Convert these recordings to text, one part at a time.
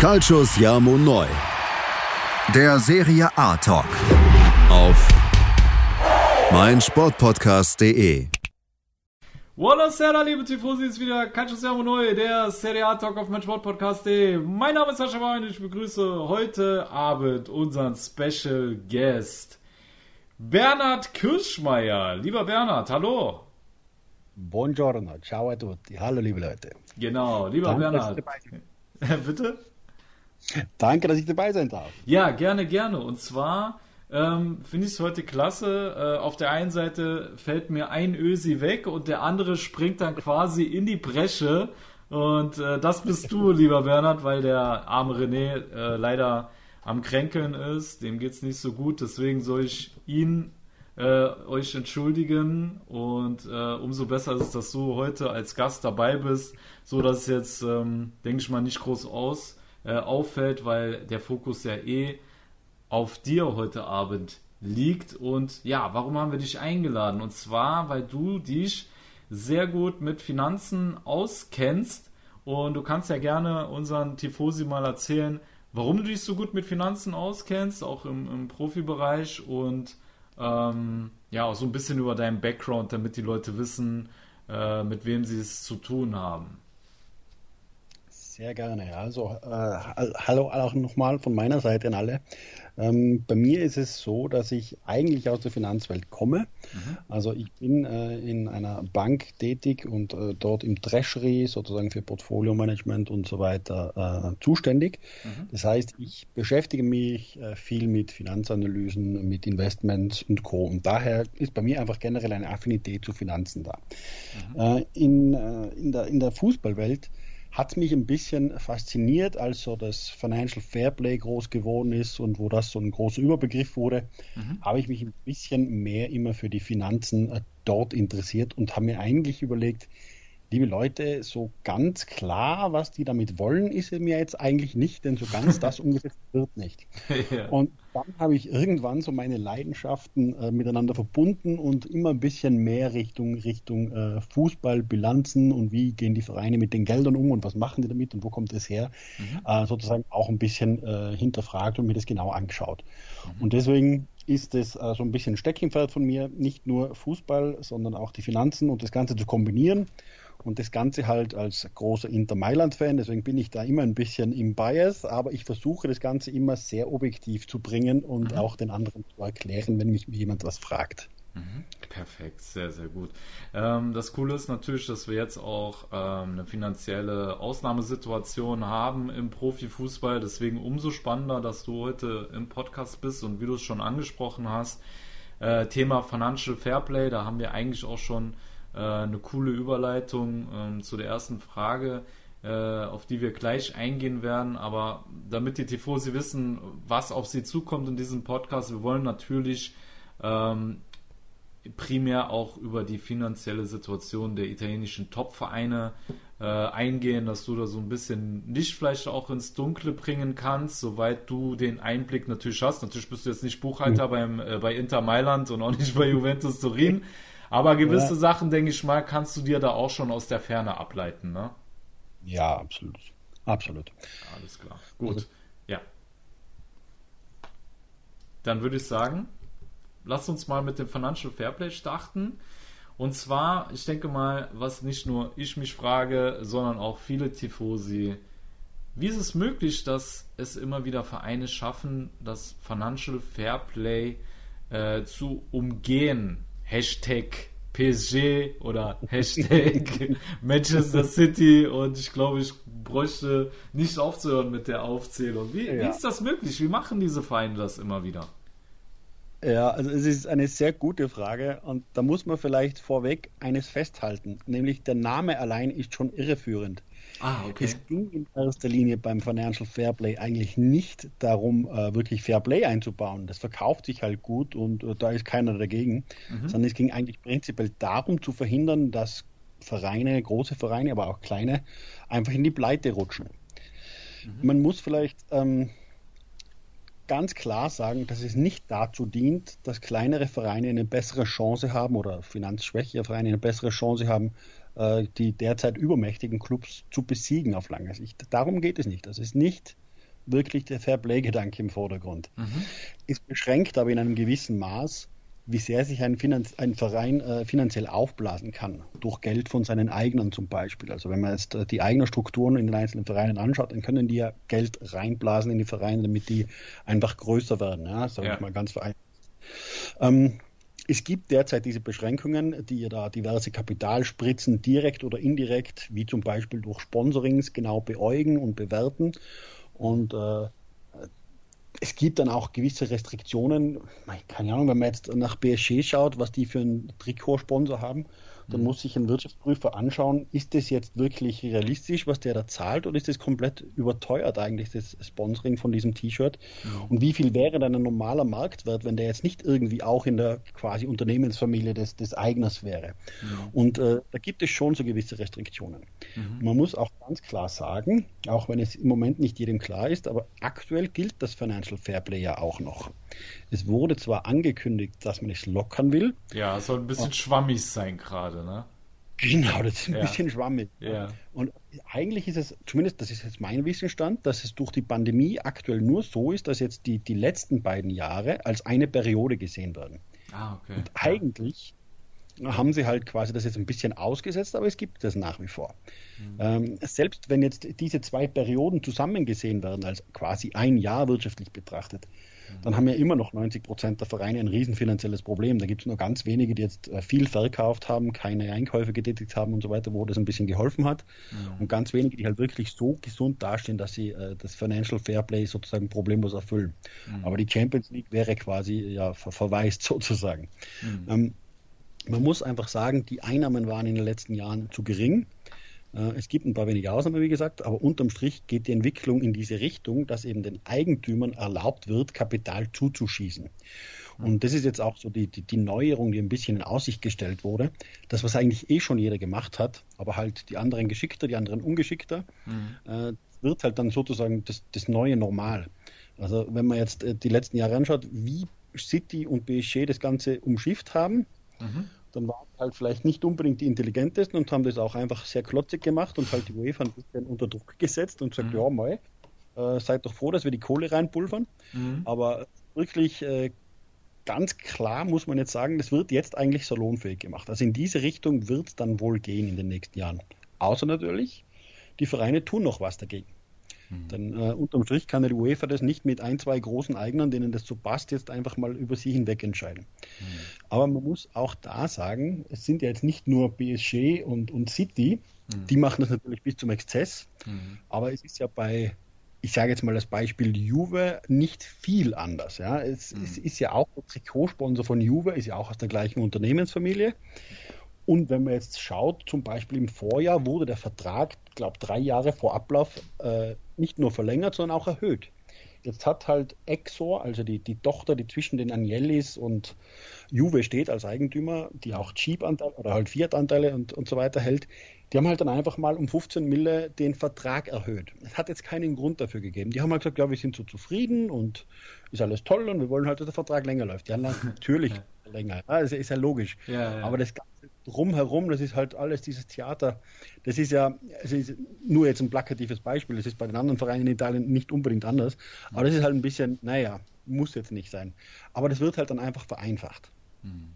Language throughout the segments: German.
Calcius Jamo Neu. Der Serie A Talk. Auf meinsportpodcast.de. Buona sera, liebe Tifosi, ist wieder Calcius Jamo Neu, der Serie A Talk auf meinsportpodcast.de. Mein Name ist Sascha Wein und ich begrüße heute Abend unseren Special Guest. Bernhard Kirschmeier. Lieber Bernhard, hallo. Buongiorno, ciao a tutti. Hallo, liebe Leute. Genau, lieber Danke, Bernhard. Bitte? Danke, dass ich dabei sein darf. Ja, gerne, gerne. Und zwar ähm, finde ich es heute klasse. Äh, auf der einen Seite fällt mir ein Ösi weg und der andere springt dann quasi in die Bresche. Und äh, das bist du, lieber Bernhard, weil der arme René äh, leider am Kränkeln ist. Dem geht es nicht so gut. Deswegen soll ich ihn äh, euch entschuldigen. Und äh, umso besser ist es, dass du heute als Gast dabei bist, so dass es jetzt, ähm, denke ich mal, nicht groß aus äh, auffällt, weil der Fokus ja eh auf dir heute Abend liegt. Und ja, warum haben wir dich eingeladen? Und zwar, weil du dich sehr gut mit Finanzen auskennst. Und du kannst ja gerne unseren Tifosi mal erzählen, warum du dich so gut mit Finanzen auskennst, auch im, im Profibereich und ähm, ja, auch so ein bisschen über deinen Background, damit die Leute wissen, äh, mit wem sie es zu tun haben. Sehr gerne. Also, äh, hallo auch nochmal von meiner Seite an alle. Ähm, bei mir ist es so, dass ich eigentlich aus der Finanzwelt komme. Mhm. Also ich bin äh, in einer Bank tätig und äh, dort im Treasury sozusagen für Portfolio-Management und so weiter äh, zuständig. Mhm. Das heißt, ich beschäftige mich äh, viel mit Finanzanalysen, mit Investments und Co. Und daher ist bei mir einfach generell eine Affinität zu Finanzen da. Mhm. Äh, in, in, der, in der Fußballwelt hat mich ein bisschen fasziniert, als so das Financial Fairplay groß geworden ist und wo das so ein großer Überbegriff wurde, mhm. habe ich mich ein bisschen mehr immer für die Finanzen äh, dort interessiert und habe mir eigentlich überlegt, liebe Leute, so ganz klar, was die damit wollen, ist mir jetzt eigentlich nicht, denn so ganz das umgesetzt wird nicht. ja. Und dann habe ich irgendwann so meine Leidenschaften äh, miteinander verbunden und immer ein bisschen mehr Richtung, Richtung äh, Fußball, Bilanzen und wie gehen die Vereine mit den Geldern um und was machen die damit und wo kommt es her, mhm. äh, sozusagen auch ein bisschen äh, hinterfragt und mir das genau angeschaut. Mhm. Und deswegen ist es äh, so ein bisschen Steckenpferd von mir, nicht nur Fußball, sondern auch die Finanzen und das Ganze zu kombinieren und das Ganze halt als großer Inter Mailand-Fan, deswegen bin ich da immer ein bisschen im Bias, aber ich versuche das Ganze immer sehr objektiv zu bringen und mhm. auch den anderen zu erklären, wenn mich jemand was fragt. Mhm. Perfekt, sehr, sehr gut. Ähm, das Coole ist natürlich, dass wir jetzt auch ähm, eine finanzielle Ausnahmesituation haben im Profifußball. Deswegen umso spannender, dass du heute im Podcast bist und wie du es schon angesprochen hast, äh, Thema Financial Fairplay, da haben wir eigentlich auch schon eine coole Überleitung ähm, zu der ersten Frage, äh, auf die wir gleich eingehen werden. Aber damit die Tifosi wissen, was auf sie zukommt in diesem Podcast, wir wollen natürlich ähm, primär auch über die finanzielle Situation der italienischen Top-Vereine äh, eingehen, dass du da so ein bisschen Licht vielleicht auch ins Dunkle bringen kannst, soweit du den Einblick natürlich hast. Natürlich bist du jetzt nicht Buchhalter mhm. beim, äh, bei Inter Mailand und auch nicht bei Juventus Turin. Aber gewisse ja. Sachen, denke ich mal, kannst du dir da auch schon aus der Ferne ableiten, ne? Ja, absolut. Absolut. Alles klar. Gut. Also. Ja. Dann würde ich sagen, lass uns mal mit dem Financial Fairplay starten. Und zwar, ich denke mal, was nicht nur ich mich frage, sondern auch viele Tifosi. Wie ist es möglich, dass es immer wieder Vereine schaffen, das Financial Fairplay äh, zu umgehen? Hashtag PSG oder Hashtag Manchester City und ich glaube, ich bräuchte nicht aufzuhören mit der Aufzählung. Wie, ja. wie ist das möglich? Wie machen diese Vereine das immer wieder? Ja, also es ist eine sehr gute Frage und da muss man vielleicht vorweg eines festhalten, nämlich der Name allein ist schon irreführend. Ah, okay. Es ging in erster Linie beim Financial Fairplay eigentlich nicht darum, äh, wirklich Fairplay einzubauen. Das verkauft sich halt gut und äh, da ist keiner dagegen, mhm. sondern es ging eigentlich prinzipiell darum zu verhindern, dass Vereine, große Vereine, aber auch kleine, einfach in die Pleite rutschen. Mhm. Man muss vielleicht ähm, ganz klar sagen, dass es nicht dazu dient, dass kleinere Vereine eine bessere Chance haben oder finanzschwächere Vereine eine bessere Chance haben, äh, die derzeit übermächtigen Clubs zu besiegen auf lange Sicht. Darum geht es nicht. Das ist nicht wirklich der Fairplay-Gedanke im Vordergrund. Mhm. Ist beschränkt aber in einem gewissen Maß, wie sehr sich ein, Finanz ein Verein äh, finanziell aufblasen kann, durch Geld von seinen Eigenen zum Beispiel. Also wenn man jetzt äh, die eigenen Strukturen in den einzelnen Vereinen anschaut, dann können die ja Geld reinblasen in die Vereine, damit die einfach größer werden. Ja, sage ja. ich mal ganz vereinfacht. Ähm, es gibt derzeit diese Beschränkungen, die da diverse Kapitalspritzen direkt oder indirekt, wie zum Beispiel durch Sponsorings, genau beäugen und bewerten. Und äh, es gibt dann auch gewisse Restriktionen. Keine Ahnung, wenn man jetzt nach BSG schaut, was die für einen Trikotsponsor haben, dann mhm. muss sich ein Wirtschaftsprüfer anschauen, ist das jetzt wirklich realistisch, was der da zahlt, oder ist das komplett überteuert eigentlich, das Sponsoring von diesem T-Shirt? Und wie viel wäre dann ein normaler Marktwert, wenn der jetzt nicht irgendwie auch in der quasi Unternehmensfamilie des, des Eigners wäre? Mhm. Und äh, da gibt es schon so gewisse Restriktionen. Mhm. Man muss auch ganz klar sagen, auch wenn es im Moment nicht jedem klar ist, aber aktuell gilt das Financial Fairplay ja auch noch. Es wurde zwar angekündigt, dass man es lockern will. Ja, soll ein bisschen schwammig sein gerade, ne? Genau, das ist ein ja. bisschen schwammig. Ja. Und eigentlich ist es, zumindest das ist jetzt mein Wissensstand, dass es durch die Pandemie aktuell nur so ist, dass jetzt die, die letzten beiden Jahre als eine Periode gesehen werden. Ah, okay. Und eigentlich haben sie halt quasi das jetzt ein bisschen ausgesetzt, aber es gibt das nach wie vor. Mhm. Ähm, selbst wenn jetzt diese zwei Perioden zusammen gesehen werden, als quasi ein Jahr wirtschaftlich betrachtet, dann haben ja immer noch 90 Prozent der Vereine ein riesenfinanzielles Problem. Da gibt es nur ganz wenige, die jetzt äh, viel verkauft haben, keine Einkäufe getätigt haben und so weiter, wo das ein bisschen geholfen hat. Ja. Und ganz wenige, die halt wirklich so gesund dastehen, dass sie äh, das Financial Fairplay sozusagen problemlos erfüllen. Mhm. Aber die Champions League wäre quasi ja ver verwaist sozusagen. Mhm. Ähm, man muss einfach sagen, die Einnahmen waren in den letzten Jahren zu gering. Äh, es gibt ein paar wenige Ausnahmen, wie gesagt, aber unterm Strich geht die Entwicklung in diese Richtung, dass eben den Eigentümern erlaubt wird, Kapital zuzuschießen. Und das ist jetzt auch so die, die, die, Neuerung, die ein bisschen in Aussicht gestellt wurde. Das, was eigentlich eh schon jeder gemacht hat, aber halt die anderen geschickter, die anderen ungeschickter, mhm. äh, wird halt dann sozusagen das, das neue Normal. Also wenn man jetzt äh, die letzten Jahre anschaut, wie City und PSG das Ganze umschifft haben, mhm dann waren sie halt vielleicht nicht unbedingt die intelligentesten und haben das auch einfach sehr klotzig gemacht und halt die UEFA ein bisschen unter Druck gesetzt und gesagt, mhm. ja mal, äh, seid doch froh, dass wir die Kohle reinpulvern. Mhm. Aber wirklich äh, ganz klar muss man jetzt sagen, das wird jetzt eigentlich salonfähig gemacht. Also in diese Richtung wird es dann wohl gehen in den nächsten Jahren. Außer natürlich, die Vereine tun noch was dagegen. Mhm. Denn äh, unterm Strich kann die UEFA das nicht mit ein, zwei großen Eignern, denen das so passt, jetzt einfach mal über sie hinweg entscheiden. Mhm. Aber man muss auch da sagen, es sind ja jetzt nicht nur PSG und, und City, mhm. die machen das natürlich bis zum Exzess, mhm. aber es ist ja bei ich sage jetzt mal das Beispiel Juve nicht viel anders. Ja, es, mhm. es ist ja auch der Trikotsponsor von Juve, ist ja auch aus der gleichen Unternehmensfamilie. Und wenn man jetzt schaut, zum Beispiel im Vorjahr wurde der Vertrag, glaube drei Jahre vor Ablauf äh, nicht nur verlängert, sondern auch erhöht. Jetzt hat halt Exor, also die, die Tochter, die zwischen den Agnellis und Juve steht als Eigentümer, die auch Jeep-Anteile oder halt Fiat-Anteile und, und so weiter hält, die haben halt dann einfach mal um 15 Mille den Vertrag erhöht. Es hat jetzt keinen Grund dafür gegeben. Die haben halt gesagt, ja, wir sind so zufrieden und ist alles toll und wir wollen halt, dass der Vertrag länger läuft. Ja, natürlich länger. Das ist ja logisch. Ja, ja. Aber das Ganze drumherum, das ist halt alles dieses Theater. Das ist ja, es ist nur jetzt ein plakatives Beispiel. Das ist bei den anderen Vereinen in Italien nicht unbedingt anders. Aber das ist halt ein bisschen, naja, muss jetzt nicht sein. Aber das wird halt dann einfach vereinfacht. Mhm.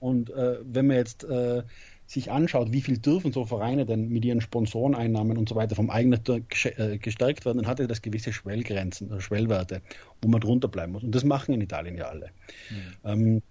Und äh, wenn man jetzt äh, sich anschaut, wie viel dürfen so Vereine denn mit ihren Sponsoreneinnahmen und so weiter vom eigenen äh, gestärkt werden, dann hat er das gewisse Schwellgrenzen, äh, Schwellwerte, wo man drunter bleiben muss. Und das machen in Italien ja alle. Mhm. Ähm,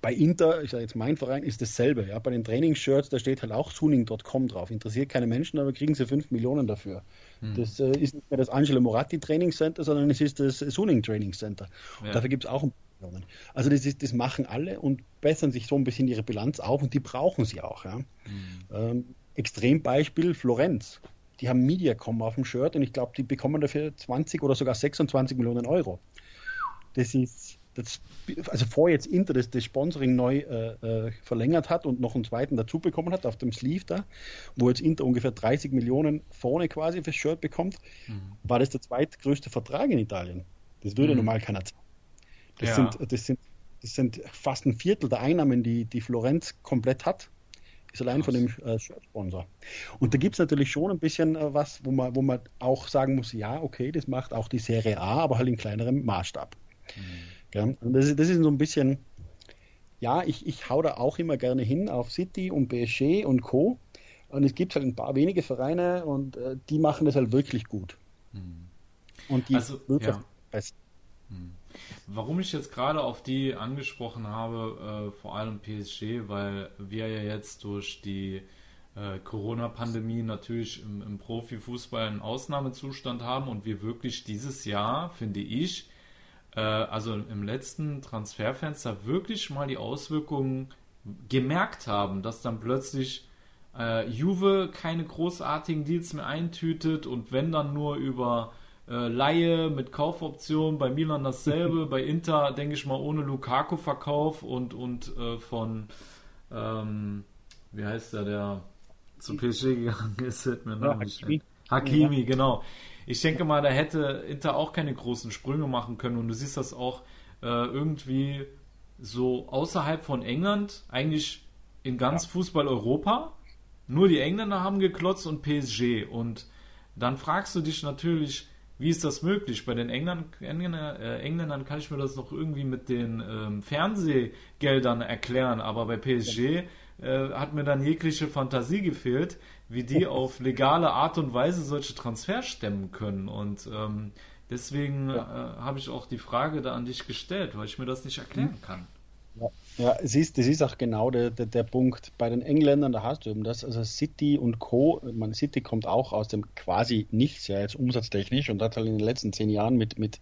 bei Inter, ich sage jetzt mein Verein, ist dasselbe. Ja? Bei den Trainingsshirts, da steht halt auch suning.com drauf. Interessiert keine Menschen, aber kriegen sie 5 Millionen dafür. Hm. Das äh, ist nicht mehr das Angelo Moratti Training Center, sondern es ist das Suning Training Center. Ja. Dafür gibt es auch Millionen. Also das, ist, das machen alle und bessern sich so ein bisschen ihre Bilanz auf und die brauchen sie auch. Ja? Hm. Ähm, Extrembeispiel Florenz. Die haben Mediacom auf dem Shirt und ich glaube, die bekommen dafür 20 oder sogar 26 Millionen Euro. Das ist das, also vor jetzt Inter das, das Sponsoring neu äh, äh, verlängert hat und noch einen zweiten dazu bekommen hat auf dem Sleeve da, wo jetzt Inter ungefähr 30 Millionen vorne quasi fürs Shirt bekommt, mhm. war das der zweitgrößte Vertrag in Italien. Das würde mhm. normal keiner zahlen. Das, ja. sind, das, sind, das sind fast ein Viertel der Einnahmen, die, die Florenz komplett hat. Ist allein von dem äh, Shirt-Sponsor. Und da gibt es natürlich schon ein bisschen äh, was, wo man, wo man auch sagen muss, ja, okay, das macht auch die Serie A, aber halt in kleinerem Maßstab. Mhm. Ja, und das, ist, das ist so ein bisschen, ja, ich, ich hau da auch immer gerne hin auf City und PSG und Co. Und es gibt halt ein paar wenige Vereine und äh, die machen das halt wirklich gut. Mhm. Und die also, ja. best. Mhm. Warum ich jetzt gerade auf die angesprochen habe, äh, vor allem PSG, weil wir ja jetzt durch die äh, Corona-Pandemie natürlich im, im Profifußball einen Ausnahmezustand haben und wir wirklich dieses Jahr, finde ich, äh, also im letzten Transferfenster wirklich mal die Auswirkungen gemerkt haben, dass dann plötzlich äh, Juve keine großartigen Deals mehr eintütet und wenn dann nur über äh, Laie mit Kaufoption, bei Milan dasselbe, bei Inter denke ich mal ohne Lukaku-Verkauf und, und äh, von, ähm, wie heißt der, der zu PSG gegangen ist, hätte mir ja, Hakimi. Hakimi, ja. genau. Ich denke mal, da hätte Inter auch keine großen Sprünge machen können und du siehst das auch äh, irgendwie so außerhalb von England, eigentlich in ganz ja. Fußball Europa. Nur die Engländer haben geklotzt und PSG. Und dann fragst du dich natürlich, wie ist das möglich? Bei den Engländern, Engländer, äh, Engländern kann ich mir das noch irgendwie mit den ähm, Fernsehgeldern erklären, aber bei PSG äh, hat mir dann jegliche Fantasie gefehlt, wie die auf legale Art und Weise solche Transfers stemmen können. Und ähm, deswegen ja. äh, habe ich auch die Frage da an dich gestellt, weil ich mir das nicht erklären kann. Ja, ja es ist, das ist auch genau der, der, der, Punkt. Bei den Engländern, da hast du eben das, also City und Co. Man, City kommt auch aus dem quasi nichts, ja, jetzt umsatztechnisch und hat halt in den letzten zehn Jahren mit, mit,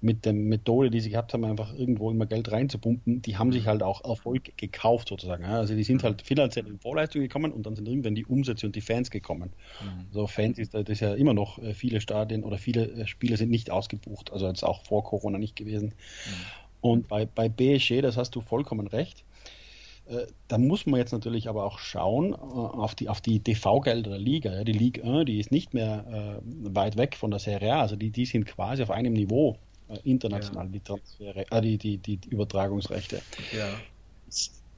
mit der Methode, die sie gehabt haben, einfach irgendwo immer Geld reinzupumpen, die haben sich halt auch Erfolg gekauft sozusagen. Also die sind halt finanziell in Vorleistung gekommen und dann sind irgendwann die Umsätze und die Fans gekommen. Mhm. So Fans ist das ist ja immer noch äh, viele Stadien oder viele äh, Spiele sind nicht ausgebucht, also jetzt auch vor Corona nicht gewesen. Mhm. Und bei, bei BSG, das hast du vollkommen recht. Äh, da muss man jetzt natürlich aber auch schauen auf die, auf die TV-Gelder der Liga. Die Ligue 1, die ist nicht mehr weit weg von der Serie A, also die, die sind quasi auf einem Niveau international, ja. die Transfere, äh, die, die, die Übertragungsrechte. Ja.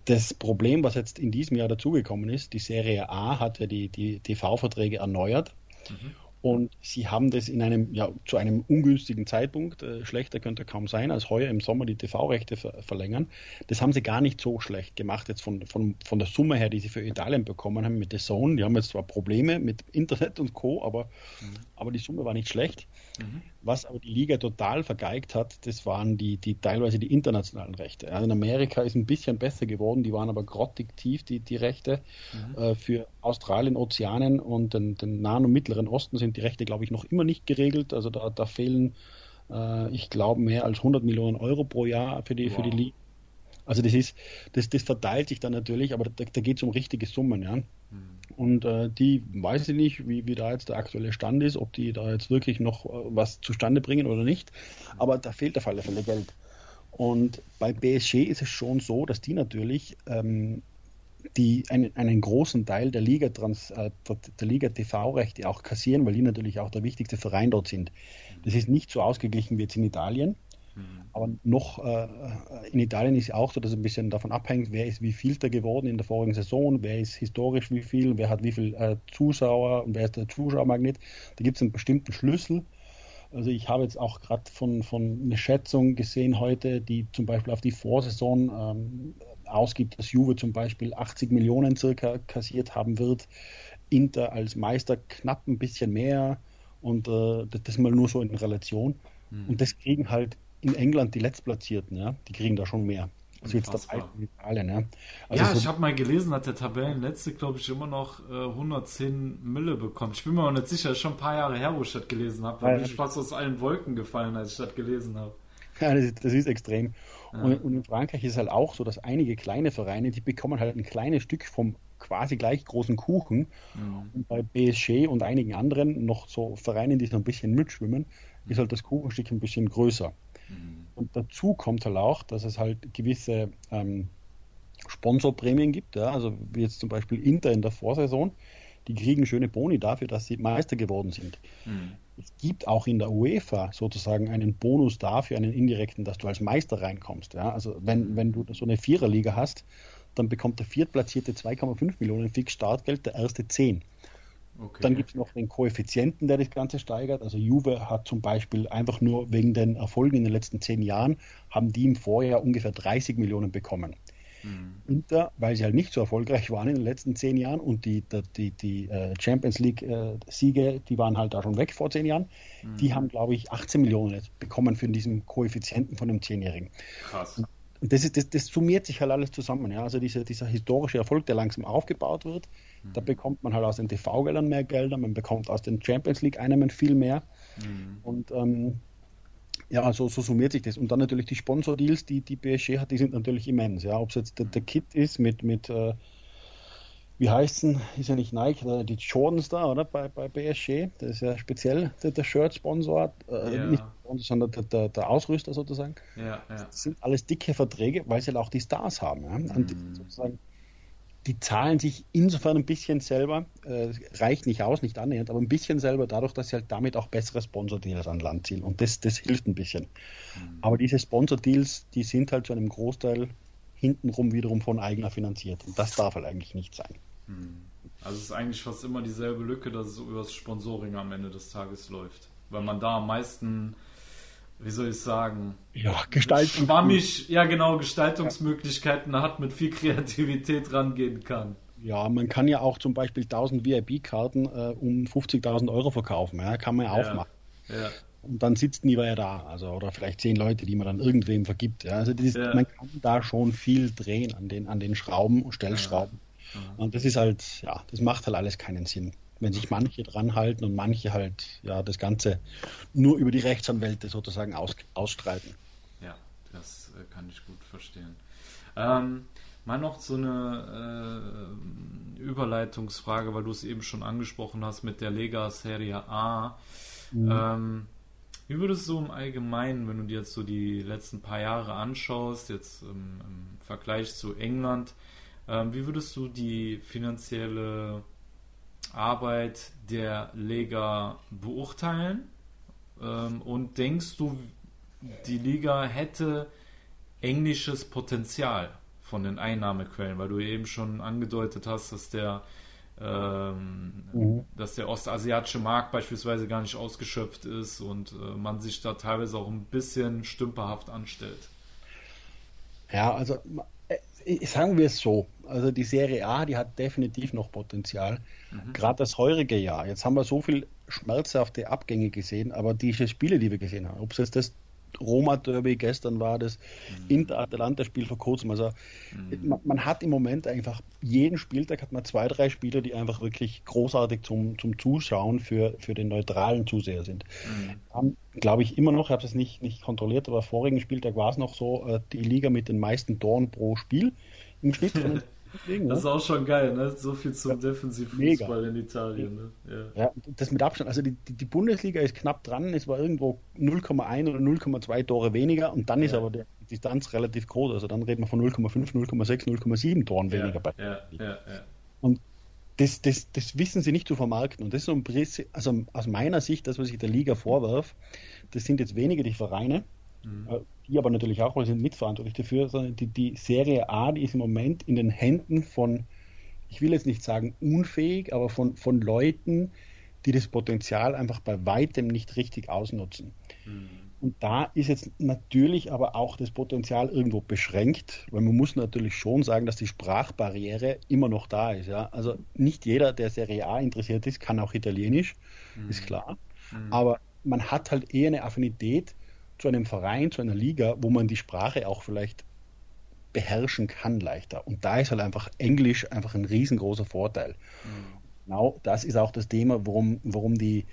Das Problem, was jetzt in diesem Jahr dazugekommen ist, die Serie A hat ja die, die TV-Verträge erneuert. Mhm. Und sie haben das in einem, ja, zu einem ungünstigen Zeitpunkt, äh, schlechter könnte kaum sein, als heuer im Sommer die TV-Rechte ver verlängern. Das haben sie gar nicht so schlecht gemacht, jetzt von, von, von der Summe her, die sie für Italien bekommen haben mit The Zone. Die haben jetzt zwar Probleme mit Internet und Co., aber, mhm. aber die Summe war nicht schlecht. Mhm. Was aber die Liga total vergeigt hat, das waren die, die teilweise die internationalen Rechte. Also in Amerika ist ein bisschen besser geworden, die waren aber grottig tief, die, die Rechte. Mhm. Äh, für Australien, Ozeanen und den, den Nahen und Mittleren Osten sind die Rechte, glaube ich, noch immer nicht geregelt. Also da, da fehlen, äh, ich glaube, mehr als 100 Millionen Euro pro Jahr für die, wow. für die Liga. Also das ist, das, das verteilt sich dann natürlich, aber da, da geht es um richtige Summen, ja. Mhm. Und äh, die weiß ich nicht, wie, wie da jetzt der aktuelle Stand ist, ob die da jetzt wirklich noch äh, was zustande bringen oder nicht. Aber da fehlt auf alle Fälle Geld. Und bei BSG ist es schon so, dass die natürlich ähm, die einen, einen großen Teil der Liga, Trans, äh, der Liga TV-Rechte auch kassieren, weil die natürlich auch der wichtigste Verein dort sind. Das ist nicht so ausgeglichen wie jetzt in Italien. Mhm. Aber noch äh, in Italien ist es auch so, dass es ein bisschen davon abhängt, wer ist wie Vielter geworden in der vorigen Saison, wer ist historisch wie viel, wer hat wie viel äh, Zuschauer und wer ist der Zuschauermagnet. Da gibt es einen bestimmten Schlüssel. Also ich habe jetzt auch gerade von, von einer Schätzung gesehen heute, die zum Beispiel auf die Vorsaison ähm, ausgibt, dass Juve zum Beispiel 80 Millionen circa kassiert haben wird, Inter als Meister knapp ein bisschen mehr und äh, das mal nur so in Relation. Mhm. Und das kriegen halt in England die Letztplatzierten, ja, die kriegen da schon mehr. Also jetzt dabei Italien, ja. Also ja, so ich habe mal gelesen, dass der Tabellenletzte, glaube ich, immer noch äh, 110 Mille bekommt. Ich bin mir auch nicht sicher, das ist schon ein paar Jahre her, wo ich das gelesen habe. Da bin ich fast aus allen Wolken gefallen, als ich das gelesen habe. Ja, das ist, das ist extrem. Ja. Und, und, in Frankreich ist es halt auch so, dass einige kleine Vereine, die bekommen halt ein kleines Stück vom quasi gleich großen Kuchen. Mhm. Und bei BSG und einigen anderen, noch so Vereinen, die so ein bisschen mitschwimmen, ist halt das Kuchenstück ein bisschen größer. Mhm. Und dazu kommt halt auch, dass es halt gewisse ähm, Sponsorprämien gibt, ja, also wie jetzt zum Beispiel Inter in der Vorsaison, die kriegen schöne Boni dafür, dass sie Meister geworden sind. Mhm. Es gibt auch in der UEFA sozusagen einen Bonus dafür, einen indirekten, dass du als Meister reinkommst. Ja? Also wenn, mhm. wenn du so eine Viererliga hast, dann bekommt der Viertplatzierte 2,5 Millionen fix Startgeld, der erste 10. Okay. Dann gibt es noch den Koeffizienten, der das Ganze steigert. Also Juve hat zum Beispiel einfach nur wegen den Erfolgen in den letzten zehn Jahren, haben die im Vorjahr ungefähr 30 Millionen bekommen. Mhm. Inter, weil sie halt nicht so erfolgreich waren in den letzten zehn Jahren und die, die, die, äh, Champions League-Siege, äh, die waren halt da schon weg vor zehn Jahren, mhm. die haben, glaube ich, 18 Millionen bekommen für diesen Koeffizienten von einem Zehnjährigen. Krass. Und das, ist, das, das summiert sich halt alles zusammen. Ja? Also diese, dieser historische Erfolg, der langsam aufgebaut wird, mhm. da bekommt man halt aus den TV-Geldern mehr Gelder, man bekommt aus den Champions League-Einnahmen viel mehr. Mhm. Und ähm, ja, so, so summiert sich das. Und dann natürlich die Sponsor-Deals, die die PSG hat, die sind natürlich immens. Ja, ob es jetzt der, der Kit ist mit, mit äh, wie heißt denn, ist ja nicht Nike, die Jordans da, oder? Bei, bei PSG. Das ist ja speziell der, der Shirt-Sponsor, äh, ja. nicht Sponsor, sondern der, der, der, Ausrüster sozusagen. Ja, ja. Das sind alles dicke Verträge, weil sie halt auch die Stars haben. Ja? Und mhm. sozusagen die zahlen sich insofern ein bisschen selber, äh, reicht nicht aus, nicht annähernd, aber ein bisschen selber dadurch, dass sie halt damit auch bessere Sponsor-Deals an Land ziehen. Und das, das hilft ein bisschen. Mhm. Aber diese Sponsor-Deals, die sind halt zu einem Großteil hintenrum wiederum von eigener finanziert. Und das darf halt eigentlich nicht sein. Mhm. Also es ist eigentlich fast immer dieselbe Lücke, dass es über das Sponsoring am Ende des Tages läuft. Weil man da am meisten wie soll ich sagen, ja, Gestaltung. schwammig, ja genau, Gestaltungsmöglichkeiten ja. hat, mit viel Kreativität rangehen kann. Ja, man kann ja auch zum Beispiel 1000 VIP-Karten äh, um 50.000 Euro verkaufen, ja, kann man ja auch machen. Ja. Und dann sitzt nie wer da, also oder vielleicht zehn Leute, die man dann irgendwem vergibt. Ja. Also dieses, man kann da schon viel drehen an den, an den Schrauben und Stellschrauben. Und das ist halt, ja, das macht halt alles keinen Sinn wenn sich manche dran halten und manche halt ja das Ganze nur über die Rechtsanwälte sozusagen aus, ausstreiten. Ja, das äh, kann ich gut verstehen. Ähm, mal noch so eine äh, Überleitungsfrage, weil du es eben schon angesprochen hast mit der Lega Serie A. Mhm. Ähm, wie würdest du im Allgemeinen, wenn du dir jetzt so die letzten paar Jahre anschaust, jetzt im, im Vergleich zu England, ähm, wie würdest du die finanzielle Arbeit der Liga beurteilen? Ähm, und denkst du, die Liga hätte englisches Potenzial von den Einnahmequellen, weil du eben schon angedeutet hast, dass der ähm, mhm. dass der ostasiatische Markt beispielsweise gar nicht ausgeschöpft ist und äh, man sich da teilweise auch ein bisschen stümperhaft anstellt. Ja, also sagen wir es so, also die Serie A, die hat definitiv noch Potenzial. Mhm. Gerade das heurige Jahr. Jetzt haben wir so viel schmerzhafte Abgänge gesehen, aber diese Spiele, die wir gesehen haben, ob es jetzt das Roma-Derby gestern war, das mhm. Inter-Atalanta-Spiel vor kurzem. Also mhm. man, man, hat im Moment einfach, jeden Spieltag hat man zwei, drei Spieler, die einfach wirklich großartig zum, zum Zuschauen für, für den neutralen Zuseher sind. Mhm. Glaube ich immer noch, ich habe es nicht, nicht kontrolliert, aber vorigen Spieltag war es noch so, äh, die Liga mit den meisten Toren pro Spiel im Schnitt. Das ist ne? auch schon geil, ne? So viel zum ja, Defensivfußball in Italien. Ne? Ja. ja. das mit Abstand. Also die, die, Bundesliga ist knapp dran. Es war irgendwo 0,1 oder 0,2 Tore weniger und dann ja. ist aber die Distanz relativ groß. Also dann reden wir von 0,5, 0,6, 0,7 Toren weniger bei ja, ja. Und das, das, das wissen sie nicht zu vermarkten. Und das ist so ein bisschen, also aus meiner Sicht, das, was ich der Liga vorwerf, das sind jetzt weniger die Vereine, Mhm. Die aber natürlich auch, weil sie sind mitverantwortlich dafür, sondern die, die Serie A, die ist im Moment in den Händen von, ich will jetzt nicht sagen unfähig, aber von, von Leuten, die das Potenzial einfach bei weitem nicht richtig ausnutzen. Mhm. Und da ist jetzt natürlich aber auch das Potenzial irgendwo beschränkt, weil man muss natürlich schon sagen, dass die Sprachbarriere immer noch da ist. Ja? Also nicht jeder, der Serie A interessiert ist, kann auch Italienisch, mhm. ist klar. Mhm. Aber man hat halt eher eine Affinität zu einem Verein, zu einer Liga, wo man die Sprache auch vielleicht beherrschen kann leichter. Und da ist halt einfach Englisch einfach ein riesengroßer Vorteil. Mhm. Genau das ist auch das Thema, warum, warum die,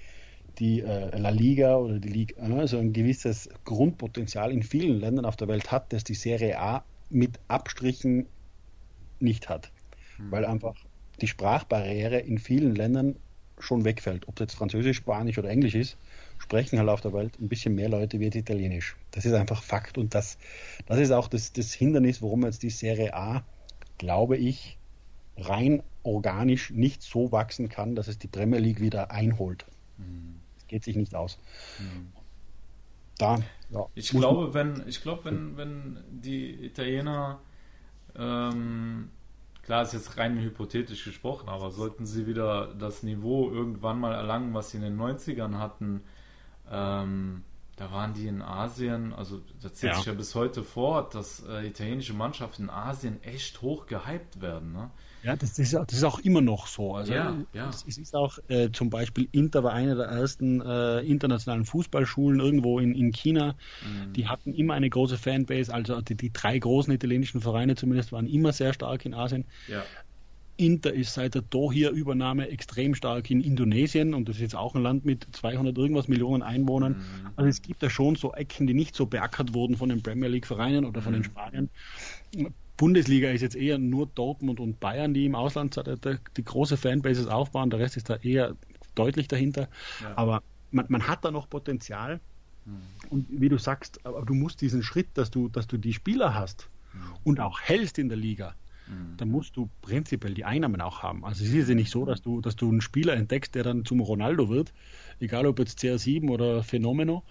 die äh, La Liga oder die Liga äh, so ein gewisses Grundpotenzial in vielen Ländern auf der Welt hat, das die Serie A mit Abstrichen nicht hat. Mhm. Weil einfach die Sprachbarriere in vielen Ländern schon wegfällt. Ob es jetzt Französisch, Spanisch oder Englisch ist, sprechen halt auf der Welt ein bisschen mehr Leute jetzt Italienisch. Das ist einfach Fakt und das, das ist auch das, das Hindernis, warum jetzt die Serie A, glaube ich, rein organisch nicht so wachsen kann, dass es die Premier League wieder einholt. Mhm. Das geht sich nicht aus. Mhm. Da, ja, ich glaube, wenn, ich glaube, wenn, wenn die Italiener ähm, klar ist jetzt rein hypothetisch gesprochen, aber sollten sie wieder das Niveau irgendwann mal erlangen, was sie in den 90ern hatten, ähm, da waren die in Asien, also das zieht ja. sich ja bis heute fort, dass äh, italienische Mannschaften in Asien echt hoch gehypt werden. Ne? Ja, das ist, das ist auch immer noch so. Also ja, ja. Es ist auch äh, zum Beispiel Inter war eine der ersten äh, internationalen Fußballschulen irgendwo in, in China. Mhm. Die hatten immer eine große Fanbase, also die, die drei großen italienischen Vereine zumindest waren immer sehr stark in Asien. Ja. Inter ist seit der Dohir-Übernahme extrem stark in Indonesien und das ist jetzt auch ein Land mit 200 irgendwas Millionen Einwohnern. Mhm. Also es gibt da schon so Ecken, die nicht so beackert wurden von den Premier League-Vereinen oder von mhm. den Spaniern. Bundesliga ist jetzt eher nur Dortmund und Bayern, die im Ausland die große Fanbases aufbauen. Der Rest ist da eher deutlich dahinter. Ja. Aber man, man, hat da noch Potenzial. Mhm. Und wie du sagst, aber du musst diesen Schritt, dass du, dass du die Spieler hast mhm. und auch hältst in der Liga, Mhm. dann musst du prinzipiell die Einnahmen auch haben. Also es ist ja nicht so, dass du, dass du einen Spieler entdeckst, der dann zum Ronaldo wird, egal ob jetzt CR7 oder Phänomeno,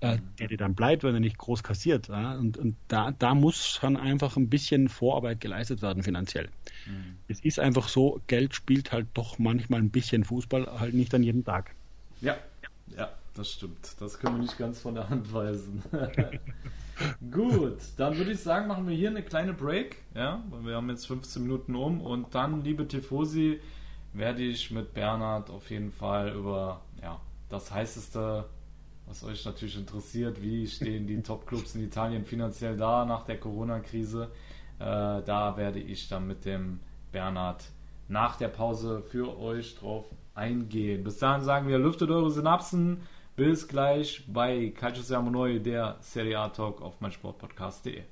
äh, mhm. der dir dann bleibt, wenn er nicht groß kassiert. Ja? Und, und da, da muss dann einfach ein bisschen Vorarbeit geleistet werden finanziell. Mhm. Es ist einfach so, Geld spielt halt doch manchmal ein bisschen Fußball, halt nicht an jedem Tag. Ja, ja, das stimmt. Das können wir nicht ganz von der Hand weisen. Gut, dann würde ich sagen, machen wir hier eine kleine Break. Ja, wir haben jetzt 15 Minuten um und dann, liebe Tifosi, werde ich mit Bernhard auf jeden Fall über ja, das heißeste, was euch natürlich interessiert, wie stehen die Top-Clubs in Italien finanziell da nach der Corona-Krise. Äh, da werde ich dann mit dem Bernhard nach der Pause für euch drauf eingehen. Bis dahin sagen wir, lüftet eure Synapsen bis gleich bei Calcio Siamo Neu, der Serie A Talk auf meinsportpodcast.de.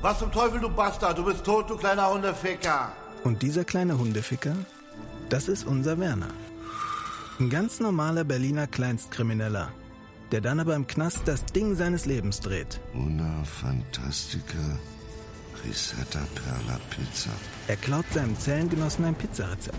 Was zum Teufel, du Bastard? Du bist tot, du kleiner Hundeficker. Und dieser kleine Hundeficker, das ist unser Werner. Ein ganz normaler Berliner Kleinstkrimineller, der dann aber im Knast das Ding seines Lebens dreht. Una Fantastica Risetta Perla Pizza. Er klaut seinem Zellengenossen ein Pizzarezept.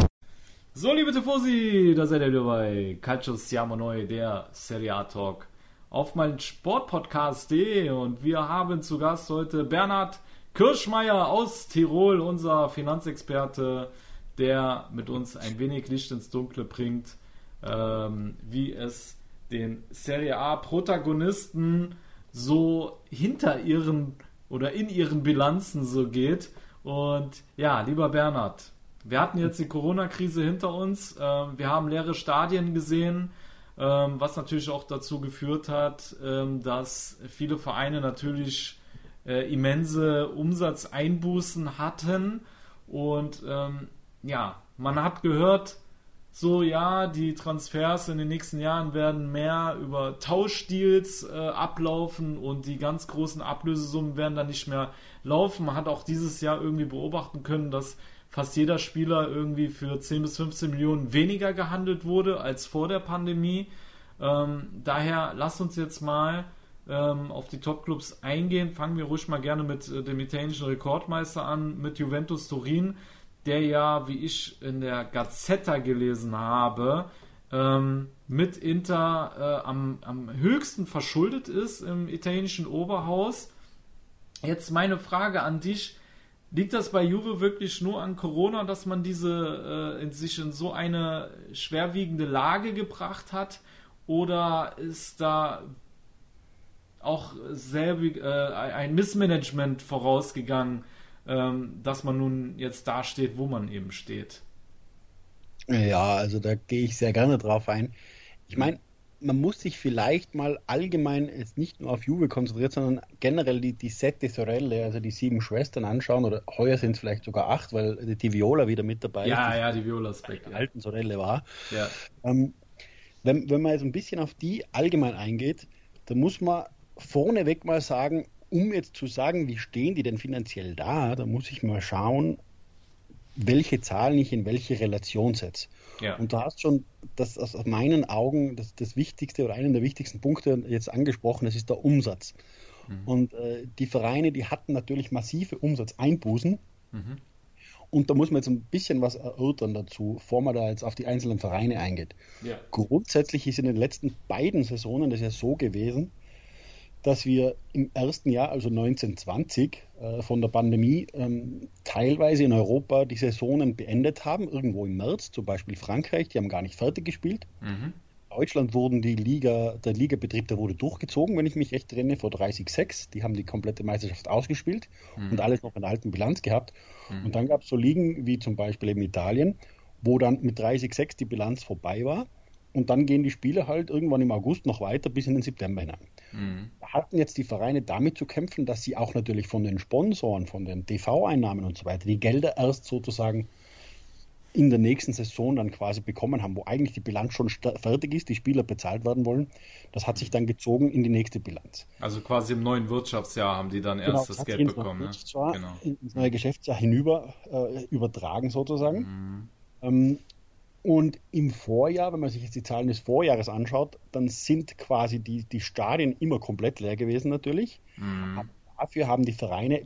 So, liebe Tifosi, da seid ihr wieder bei Calcio Siamo Neu, der Serie A Talk auf meinem Sportpodcast.de und wir haben zu Gast heute Bernhard Kirschmeier aus Tirol, unser Finanzexperte, der mit uns ein wenig Licht ins Dunkle bringt, ähm, wie es den Serie A Protagonisten so hinter ihren oder in ihren Bilanzen so geht. Und ja, lieber Bernhard, wir hatten jetzt die Corona-Krise hinter uns. Ähm, wir haben leere Stadien gesehen, ähm, was natürlich auch dazu geführt hat, ähm, dass viele Vereine natürlich äh, immense Umsatzeinbußen hatten. Und ja, man hat gehört, so ja, die Transfers in den nächsten Jahren werden mehr über Tauschdeals äh, ablaufen und die ganz großen Ablösesummen werden dann nicht mehr laufen. Man hat auch dieses Jahr irgendwie beobachten können, dass fast jeder Spieler irgendwie für 10 bis 15 Millionen weniger gehandelt wurde als vor der Pandemie. Ähm, daher lasst uns jetzt mal ähm, auf die Top-Clubs eingehen. Fangen wir ruhig mal gerne mit äh, dem italienischen Rekordmeister an, mit Juventus Turin, der ja, wie ich in der Gazzetta gelesen habe, ähm, mit Inter äh, am, am höchsten verschuldet ist im italienischen Oberhaus. Jetzt meine Frage an dich Liegt das bei Juve wirklich nur an Corona, dass man diese äh, in sich in so eine schwerwiegende Lage gebracht hat? Oder ist da auch selbig, äh, ein Missmanagement vorausgegangen, ähm, dass man nun jetzt da steht, wo man eben steht? Ja, also da gehe ich sehr gerne drauf ein. Ich meine, man muss sich vielleicht mal allgemein jetzt nicht nur auf Juve konzentrieren, sondern generell die, die Sette Sorelle, also die sieben Schwestern anschauen, oder heuer sind es vielleicht sogar acht, weil die Viola wieder mit dabei ja, ist. Ja, ja, die Viola ist weg. Die ja. alten Sorelle war. Ja. Ähm, wenn, wenn man jetzt ein bisschen auf die allgemein eingeht, dann muss man vorneweg mal sagen, um jetzt zu sagen, wie stehen die denn finanziell da, da muss ich mal schauen, welche Zahlen ich in welche Relation setze. Ja. Und du hast schon das aus meinen Augen das, das Wichtigste oder einen der wichtigsten Punkte jetzt angesprochen, das ist der Umsatz. Mhm. Und äh, die Vereine, die hatten natürlich massive Umsatzeinbußen. Mhm. Und da muss man jetzt ein bisschen was erörtern dazu, bevor man da jetzt auf die einzelnen Vereine eingeht. Ja. Grundsätzlich ist in den letzten beiden Saisonen das ja so gewesen, dass wir im ersten Jahr, also 1920, äh, von der Pandemie ähm, teilweise in Europa die Saisonen beendet haben, irgendwo im März, zum Beispiel Frankreich, die haben gar nicht fertig gespielt. Mhm. Deutschland wurden die Liga, der Ligabetrieb, der wurde durchgezogen, wenn ich mich recht erinnere, vor 30-6. Die haben die komplette Meisterschaft ausgespielt mhm. und alles noch in der alten Bilanz gehabt. Mhm. Und dann gab es so Ligen wie zum Beispiel in Italien, wo dann mit 30-6 die Bilanz vorbei war. Und dann gehen die Spiele halt irgendwann im August noch weiter bis in den September hinein. Mhm. Hatten jetzt die Vereine damit zu kämpfen, dass sie auch natürlich von den Sponsoren, von den TV-Einnahmen und so weiter, die Gelder erst sozusagen in der nächsten Saison dann quasi bekommen haben, wo eigentlich die Bilanz schon fertig ist, die Spieler bezahlt werden wollen. Das hat sich dann gezogen in die nächste Bilanz. Also quasi im neuen Wirtschaftsjahr haben die dann genau, erst das Geld bekommen. Ne? Genau. Ins neue Geschäftsjahr hinüber äh, übertragen sozusagen. Mhm. Ähm, und im Vorjahr, wenn man sich jetzt die Zahlen des Vorjahres anschaut, dann sind quasi die, die Stadien immer komplett leer gewesen natürlich. Mhm. Dafür haben die Vereine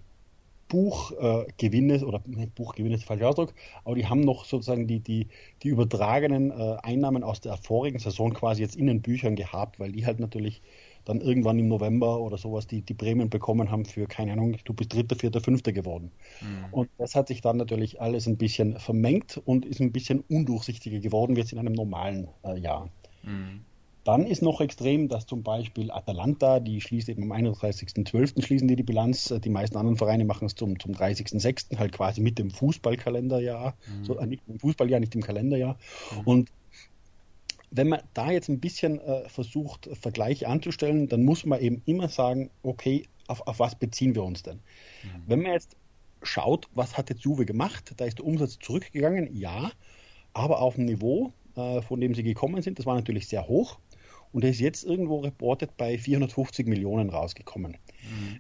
Buchgewinne äh, oder ne, Buchgewinne ist der falsche Ausdruck, aber die haben noch sozusagen die, die, die übertragenen äh, Einnahmen aus der vorigen Saison quasi jetzt in den Büchern gehabt, weil die halt natürlich dann irgendwann im November oder sowas die, die Prämien bekommen haben für, keine Ahnung, du bist Dritter, Vierter, Fünfter geworden. Mhm. Und das hat sich dann natürlich alles ein bisschen vermengt und ist ein bisschen undurchsichtiger geworden, wie jetzt in einem normalen äh, Jahr. Mhm. Dann ist noch extrem, dass zum Beispiel Atalanta, die schließt eben am 31.12. schließen die die Bilanz. Die meisten anderen Vereine machen es zum, zum 30.06. halt quasi mit dem Fußballkalenderjahr. Mhm. So, äh, nicht im Fußballjahr, nicht im Kalenderjahr. Mhm. Und wenn man da jetzt ein bisschen äh, versucht, Vergleiche anzustellen, dann muss man eben immer sagen, okay, auf, auf was beziehen wir uns denn? Mhm. Wenn man jetzt schaut, was hat jetzt Juve gemacht, da ist der Umsatz zurückgegangen, ja, aber auf dem Niveau, äh, von dem sie gekommen sind, das war natürlich sehr hoch und er ist jetzt irgendwo reportet bei 450 Millionen rausgekommen. Mhm.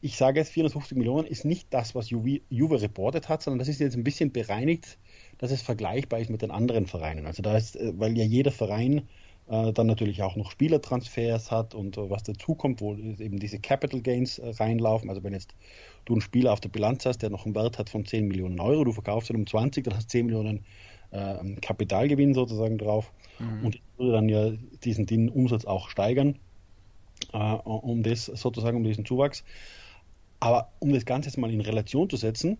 Ich sage jetzt, 450 Millionen ist nicht das, was Juve, Juve reportet hat, sondern das ist jetzt ein bisschen bereinigt, dass es vergleichbar ist mit den anderen Vereinen. Also da ist, äh, weil ja jeder Verein äh, dann natürlich auch noch Spielertransfers hat und äh, was dazu kommt, wo eben diese Capital Gains äh, reinlaufen. Also wenn jetzt du einen Spieler auf der Bilanz hast, der noch einen Wert hat von 10 Millionen Euro, du verkaufst ihn um 20, dann hast du 10 Millionen äh, Kapitalgewinn sozusagen drauf. Mhm. Und würde dann ja diesen, den Umsatz auch steigern, äh, um das sozusagen, um diesen Zuwachs. Aber um das Ganze jetzt mal in Relation zu setzen,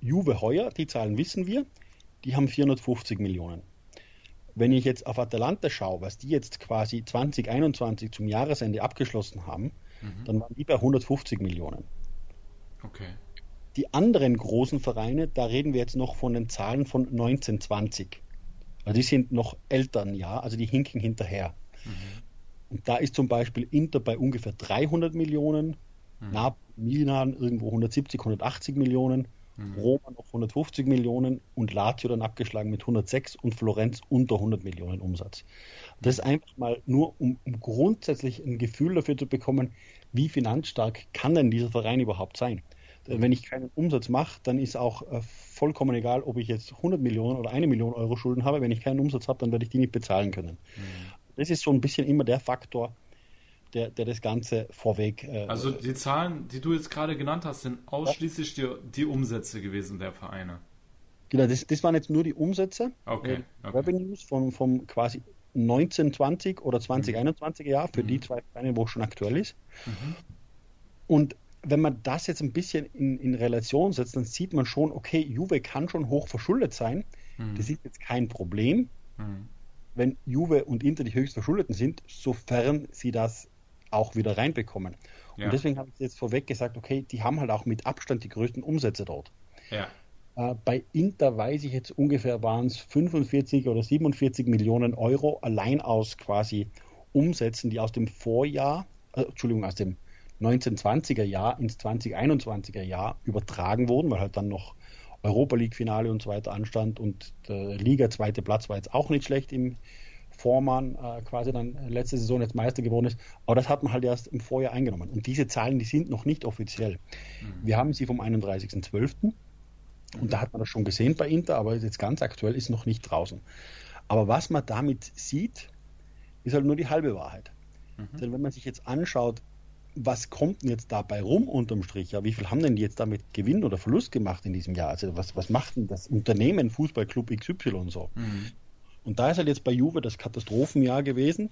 Juve heuer, die Zahlen wissen wir, die haben 450 Millionen. Wenn ich jetzt auf Atalanta schaue, was die jetzt quasi 2021 zum Jahresende abgeschlossen haben, mhm. dann waren die bei 150 Millionen. Okay. Die anderen großen Vereine, da reden wir jetzt noch von den Zahlen von 1920. Also die sind noch Eltern, ja, also die hinken hinterher. Mhm. Und da ist zum Beispiel Inter bei ungefähr 300 Millionen, mhm. Milan irgendwo 170, 180 Millionen, mhm. Roma noch 150 Millionen und Lazio dann abgeschlagen mit 106 und Florenz unter 100 Millionen Umsatz. Das ist einfach mal nur, um, um grundsätzlich ein Gefühl dafür zu bekommen, wie finanzstark kann denn dieser Verein überhaupt sein. Wenn ich keinen Umsatz mache, dann ist auch äh, vollkommen egal, ob ich jetzt 100 Millionen oder eine Million Euro Schulden habe. Wenn ich keinen Umsatz habe, dann werde ich die nicht bezahlen können. Mhm. Das ist so ein bisschen immer der Faktor, der, der das Ganze vorweg. Äh, also die Zahlen, die du jetzt gerade genannt hast, sind ausschließlich die, die Umsätze gewesen der Vereine. Genau, das, das waren jetzt nur die Umsätze. Okay. Äh, okay. Revenues vom, vom quasi 1920 oder 2021 mhm. Jahr für mhm. die zwei Vereine, wo es schon aktuell ist. Mhm. Und wenn man das jetzt ein bisschen in, in, Relation setzt, dann sieht man schon, okay, Juve kann schon hoch verschuldet sein. Mhm. Das ist jetzt kein Problem, mhm. wenn Juve und Inter die höchst verschuldeten sind, sofern sie das auch wieder reinbekommen. Ja. Und deswegen habe ich jetzt vorweg gesagt, okay, die haben halt auch mit Abstand die größten Umsätze dort. Ja. Äh, bei Inter weiß ich jetzt ungefähr, waren es 45 oder 47 Millionen Euro allein aus quasi Umsätzen, die aus dem Vorjahr, äh, Entschuldigung, aus dem 1920er Jahr ins 2021er Jahr übertragen wurden, weil halt dann noch Europa League Finale und so weiter anstand und der Liga zweite Platz war jetzt auch nicht schlecht im bevor man äh, quasi dann letzte Saison jetzt Meister geworden ist. Aber das hat man halt erst im Vorjahr eingenommen. Und diese Zahlen, die sind noch nicht offiziell. Mhm. Wir haben sie vom 31.12. Und da hat man das schon gesehen bei Inter, aber jetzt ganz aktuell ist noch nicht draußen. Aber was man damit sieht, ist halt nur die halbe Wahrheit. Mhm. Denn wenn man sich jetzt anschaut, was kommt denn jetzt dabei rum unterm Strich? Ja, wie viel haben denn die jetzt damit Gewinn oder Verlust gemacht in diesem Jahr? Also was, was macht denn das Unternehmen Fußballclub XY und so? Mhm. Und da ist halt jetzt bei Juve das Katastrophenjahr gewesen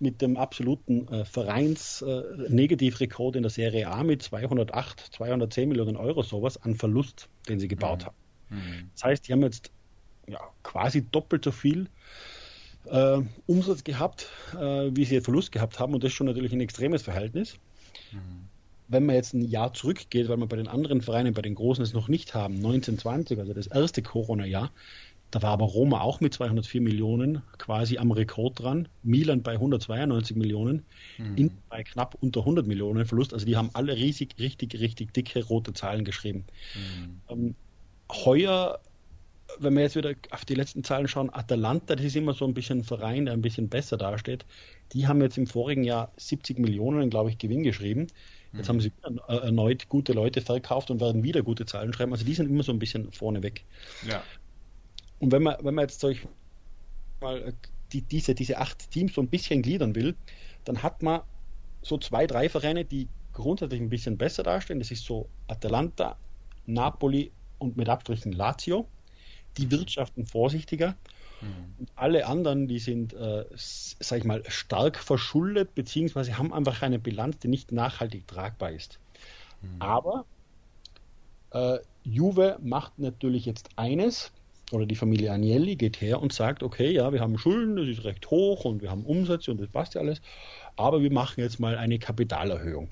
mit dem absoluten äh, Vereins-Negativrekord äh, in der Serie A mit 208, 210 Millionen Euro sowas an Verlust, den sie gebaut mhm. haben. Mhm. Das heißt, die haben jetzt ja, quasi doppelt so viel äh, Umsatz gehabt, äh, wie sie Verlust gehabt haben und das ist schon natürlich ein extremes Verhältnis. Mhm. Wenn man jetzt ein Jahr zurückgeht, weil wir bei den anderen Vereinen, bei den Großen es noch nicht haben, 1920, also das erste Corona-Jahr, da war aber Roma auch mit 204 Millionen quasi am Rekord dran, Milan bei 192 Millionen, mhm. Inter bei knapp unter 100 Millionen Verlust. Also die haben alle riesig, richtig, richtig dicke rote Zahlen geschrieben. Mhm. Ähm, heuer wenn wir jetzt wieder auf die letzten Zahlen schauen, Atalanta, das ist immer so ein bisschen ein Verein, der ein bisschen besser dasteht. Die haben jetzt im vorigen Jahr 70 Millionen, glaube ich, Gewinn geschrieben. Jetzt mhm. haben sie erneut gute Leute verkauft und werden wieder gute Zahlen schreiben. Also die sind immer so ein bisschen vorne weg. Ja. Und wenn man, wenn man jetzt solch mal die, diese, diese acht Teams so ein bisschen gliedern will, dann hat man so zwei, drei Vereine, die grundsätzlich ein bisschen besser dastehen. Das ist so Atalanta, Napoli und mit Abstrichen Lazio die wirtschaften vorsichtiger. Mhm. Und alle anderen, die sind, äh, sag ich mal, stark verschuldet, beziehungsweise haben einfach eine Bilanz, die nicht nachhaltig tragbar ist. Mhm. Aber äh, Juve macht natürlich jetzt eines, oder die Familie Agnelli geht her und sagt, okay, ja, wir haben Schulden, das ist recht hoch und wir haben Umsätze und das passt ja alles, aber wir machen jetzt mal eine Kapitalerhöhung.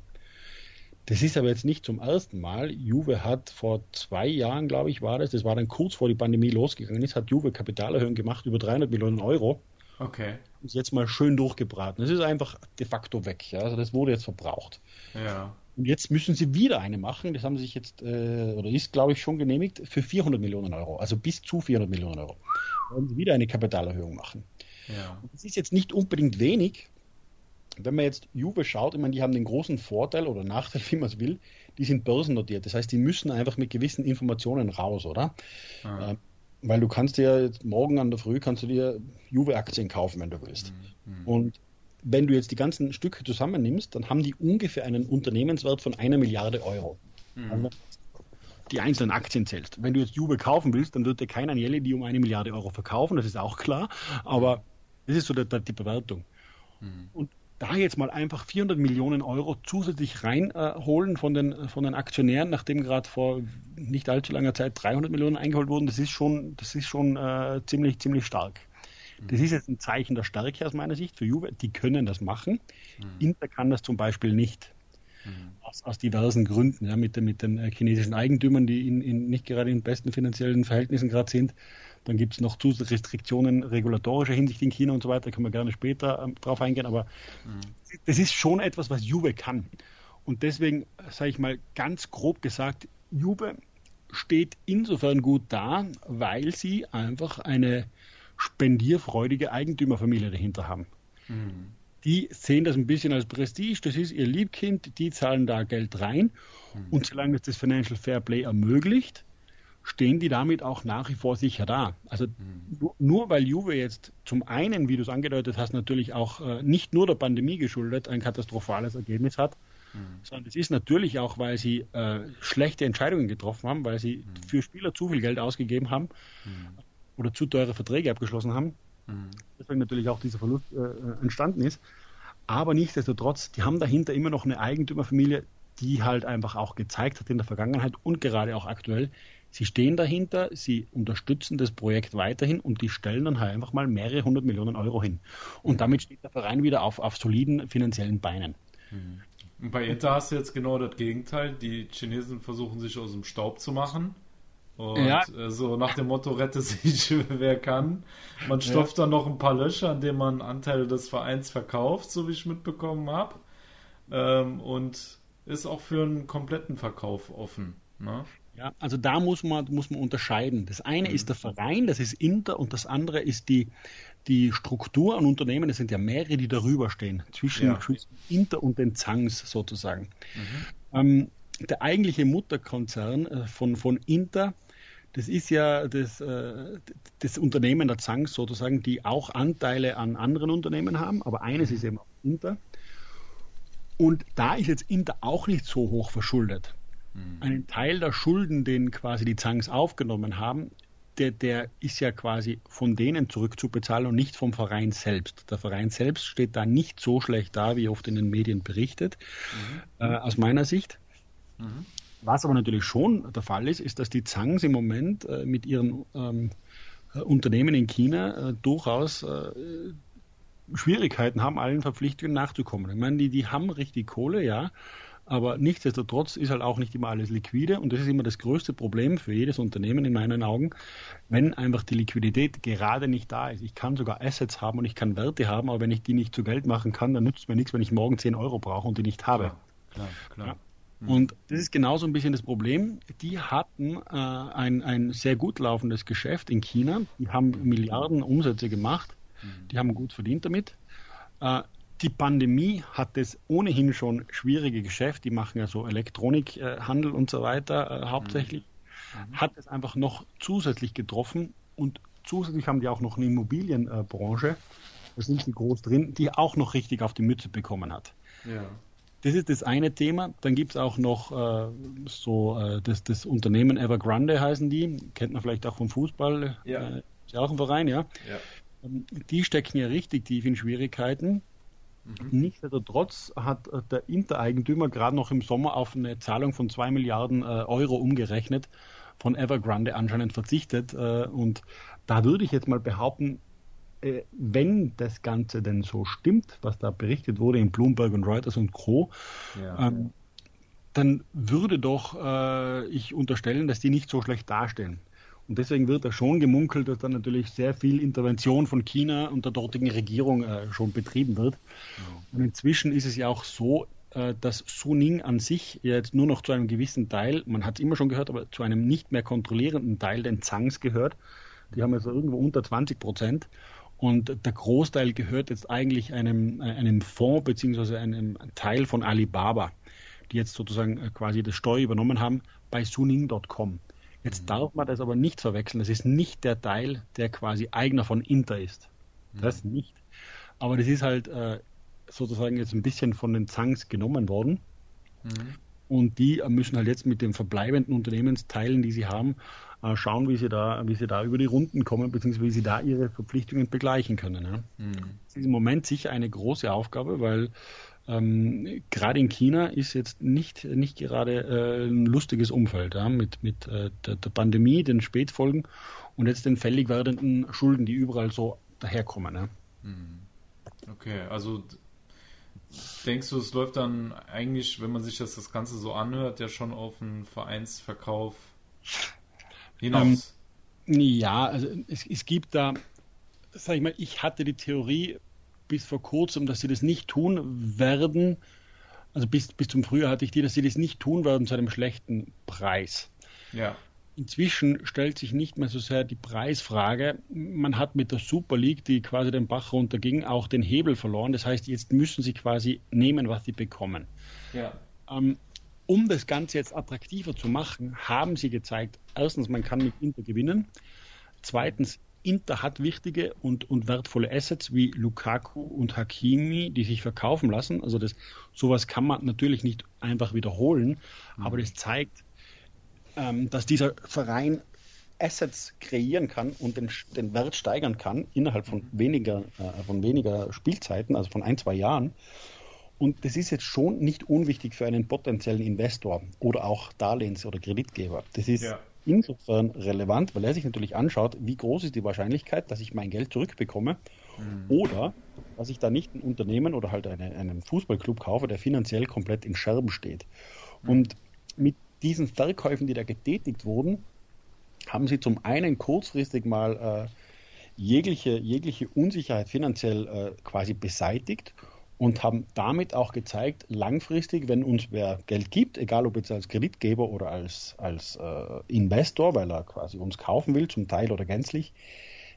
Das ist aber jetzt nicht zum ersten Mal. Juve hat vor zwei Jahren, glaube ich, war das, das war dann kurz vor die Pandemie losgegangen ist, hat Juve Kapitalerhöhung gemacht über 300 Millionen Euro. Okay. Ist jetzt mal schön durchgebraten. Das ist einfach de facto weg. Ja? Also das wurde jetzt verbraucht. Ja. Und jetzt müssen sie wieder eine machen. Das haben sie sich jetzt, äh, oder ist, glaube ich, schon genehmigt, für 400 Millionen Euro. Also bis zu 400 Millionen Euro. Wollen sie wieder eine Kapitalerhöhung machen. Ja. Das ist jetzt nicht unbedingt wenig, wenn man jetzt Juve schaut, ich meine, die haben den großen Vorteil oder Nachteil, wie man es will, die sind börsennotiert. Das heißt, die müssen einfach mit gewissen Informationen raus, oder? Ah. Ähm, weil du kannst dir jetzt morgen an der Früh kannst du dir Juve-Aktien kaufen, wenn du willst. Mhm. mhm. Und wenn du jetzt die ganzen Stücke zusammennimmst, dann haben die ungefähr einen Unternehmenswert von einer Milliarde Euro. Mhm. Die einzelnen Aktien zählst. Wenn du jetzt Juve kaufen willst, dann wird dir kein Agnelli die um eine Milliarde Euro verkaufen, das ist auch klar, aber das ist so die, die Bewertung. Mhm. Und da jetzt mal einfach 400 Millionen Euro zusätzlich reinholen äh, von, den, von den Aktionären, nachdem gerade vor nicht allzu langer Zeit 300 Millionen eingeholt wurden, das ist schon, das ist schon äh, ziemlich, ziemlich stark. Das ist jetzt ein Zeichen der Stärke aus meiner Sicht für Juve. Die können das machen. Mhm. Inter kann das zum Beispiel nicht. Mhm. Aus, aus, diversen Gründen, ja, mit, den, mit den äh, chinesischen Eigentümern, die in, in, nicht gerade in besten finanziellen Verhältnissen gerade sind. Dann gibt es noch zusätzliche Restriktionen regulatorischer Hinsicht in China und so weiter, da können wir gerne später ähm, drauf eingehen, aber mhm. das ist schon etwas, was Juve kann. Und deswegen, sage ich mal ganz grob gesagt, Juve steht insofern gut da, weil sie einfach eine spendierfreudige Eigentümerfamilie dahinter haben. Mhm. Die sehen das ein bisschen als Prestige, das ist ihr Liebkind, die zahlen da Geld rein mhm. und solange es das Financial Fair Play ermöglicht, stehen die damit auch nach wie vor sicher da. Also mhm. nur weil Juve jetzt zum einen, wie du es angedeutet hast, natürlich auch äh, nicht nur der Pandemie geschuldet ein katastrophales Ergebnis hat, mhm. sondern es ist natürlich auch, weil sie äh, schlechte Entscheidungen getroffen haben, weil sie mhm. für Spieler zu viel Geld ausgegeben haben mhm. Oder zu teure Verträge abgeschlossen haben. Mhm. Deswegen natürlich auch dieser Verlust äh, entstanden ist. Aber nichtsdestotrotz, die haben dahinter immer noch eine Eigentümerfamilie, die halt einfach auch gezeigt hat in der Vergangenheit und gerade auch aktuell, Sie stehen dahinter, sie unterstützen das Projekt weiterhin und die stellen dann halt einfach mal mehrere hundert Millionen Euro hin. Und mhm. damit steht der Verein wieder auf, auf soliden finanziellen Beinen. Mhm. Und bei Inter hast du jetzt genau das Gegenteil. Die Chinesen versuchen sich aus dem Staub zu machen. Und ja. Äh, so nach dem Motto, rette sich wer kann. Man stopft ja. dann noch ein paar Löcher, an denen man Anteile des Vereins verkauft, so wie ich mitbekommen habe. Ähm, und ist auch für einen kompletten Verkauf offen. Ne? Ja, also da muss man, muss man unterscheiden. Das eine mhm. ist der Verein, das ist Inter, und das andere ist die, die Struktur an Unternehmen, es sind ja mehrere, die darüber stehen, zwischen Ja. Inter und den Zangs sozusagen. Ähm, der eigentliche Mutterkonzern äh, von, von Inter, das ist ja das, äh, das Unternehmen der Zangs sozusagen, die auch Anteile an anderen Unternehmen haben, aber eines ist eben Inter. Und da ist jetzt Inter auch nicht so hoch verschuldet. Einen Teil der Schulden, den quasi die Zangs aufgenommen haben, der, der ist ja quasi von denen zurückzubezahlen und nicht vom Verein selbst. Der Verein selbst steht da nicht so schlecht da, wie oft in den Medien berichtet, äh, aus meiner Sicht. Was aber natürlich schon der Fall ist, ist, dass die Zangs im Moment äh, mit ihren ähm, äh, Unternehmen in China äh, durchaus äh, Schwierigkeiten haben, allen Verpflichtungen nachzukommen. Ich meine, die, die haben richtig Kohle, ja, aber nichtsdestotrotz ist halt auch nicht immer alles liquide und das ist immer das größte Problem für jedes Unternehmen in meinen Augen, wenn einfach die Liquidität gerade nicht da ist. Ich kann sogar Assets haben und ich kann Werte haben, aber wenn ich die nicht zu Geld machen kann, dann nützt mir nichts, wenn ich morgen 10 Euro brauche und die nicht habe. Klar, klar. Ja. Und das ist genauso ein bisschen das Problem. Die hatten äh, ein, ein sehr gut laufendes Geschäft in China. Die haben Milliarden Umsätze gemacht. Die haben gut verdient damit. Äh, die Pandemie hat das ohnehin schon schwierige Geschäft. Die machen ja so Elektronikhandel und so weiter äh, hauptsächlich. Hat es einfach noch zusätzlich getroffen und zusätzlich haben die auch noch eine Immobilienbranche, da sind sie groß drin, die auch noch richtig auf die Mütze bekommen hat. Ja. Das ist das eine Thema. Dann gibt es auch noch äh, so äh, das, das Unternehmen Evergrande heißen die. Kennt man vielleicht auch vom Fußball. Ja. Äh, ist ja auch ein Verein, ja. Ja. Ähm, Die stecken ja richtig tief in Schwierigkeiten. Nichtsdestotrotz hat äh, der Intereigentümer gerade noch im Sommer auf eine Zahlung von 2 Milliarden äh, Euro umgerechnet von Evergrande anscheinend verzichtet. Äh, und da würde ich jetzt mal behaupten, äh, wenn das Ganze denn so stimmt, was da berichtet wurde in Bloomberg und Reuters und Co., Ja. ähm, dann würde doch äh, ich unterstellen, dass die nicht so schlecht dastehen. Und deswegen wird da schon gemunkelt, dass da natürlich sehr viel Intervention von China und der dortigen Regierung äh, schon betrieben wird. Und inzwischen ist es ja auch so, äh, dass Suning an sich jetzt nur noch zu einem gewissen Teil, man hat es immer schon gehört, aber zu einem nicht mehr kontrollierenden Teil den Zangs gehört. Die haben also irgendwo unter 20 Prozent. Und der Großteil gehört jetzt eigentlich einem, äh, einem Fonds beziehungsweise einem Teil von Alibaba, die jetzt sozusagen äh, quasi das Steuer übernommen haben bei Suning.com. Jetzt darf man das aber nicht verwechseln. Das ist nicht der Teil, der quasi Eigner von Inter ist. Das nicht. Aber das ist halt äh, sozusagen jetzt ein bisschen von den Zangs genommen worden. Und die müssen halt jetzt mit den verbleibenden Unternehmensteilen, die sie haben, äh, schauen, wie sie da, wie sie da über die Runden kommen, beziehungsweise wie sie da ihre Verpflichtungen begleichen können. Ja. Das ist im Moment sicher eine große Aufgabe, weil ähm, gerade in China ist jetzt nicht, nicht gerade äh, ein lustiges Umfeld ja, mit, mit äh, der, der Pandemie, den Spätfolgen und jetzt den fällig werdenden Schulden, die überall so daherkommen. Ja. Okay, also denkst du, es läuft dann eigentlich, wenn man sich das, das Ganze so anhört, ja schon auf einen Vereinsverkauf hinaus? Ja, also es, es gibt da, sag ich mal, ich hatte die Theorie bis vor kurzem, dass sie das nicht tun werden. Also bis, bis zum Frühjahr hatte ich die, dass sie das nicht tun werden zu einem schlechten Preis. ja. Inzwischen stellt sich nicht mehr so sehr die Preisfrage. Man hat mit der Super League, die quasi den Bach runterging, auch den Hebel verloren. Das heißt, jetzt müssen sie quasi nehmen, was sie bekommen. Ja. Ähm, um das Ganze jetzt attraktiver zu machen, haben sie gezeigt, erstens, man kann mit Inter gewinnen. Zweitens, Inter hat wichtige und, und wertvolle Assets wie Lukaku und Hakimi, die sich verkaufen lassen. Also das, sowas kann man natürlich nicht einfach wiederholen, aber das zeigt, ähm, dass dieser Verein Assets kreieren kann und den, den Wert steigern kann innerhalb von weniger, äh, von weniger Spielzeiten, also von ein, zwei Jahren. Und das ist jetzt schon nicht unwichtig für einen potenziellen Investor oder auch Darlehens- oder Kreditgeber. Das ist Ja. insofern relevant, weil er sich natürlich anschaut, wie groß ist die Wahrscheinlichkeit, dass ich mein Geld zurückbekomme oder dass ich da nicht ein Unternehmen oder halt eine, einen Fußballclub kaufe, der finanziell komplett in Scherben steht. Und mit diesen Verkäufen, die da getätigt wurden, haben sie zum einen kurzfristig mal äh, jegliche, jegliche Unsicherheit finanziell äh, quasi beseitigt und haben damit auch gezeigt, langfristig, wenn uns wer Geld gibt, egal ob jetzt als Kreditgeber oder als, als äh, Investor, weil er quasi uns kaufen will, zum Teil oder gänzlich,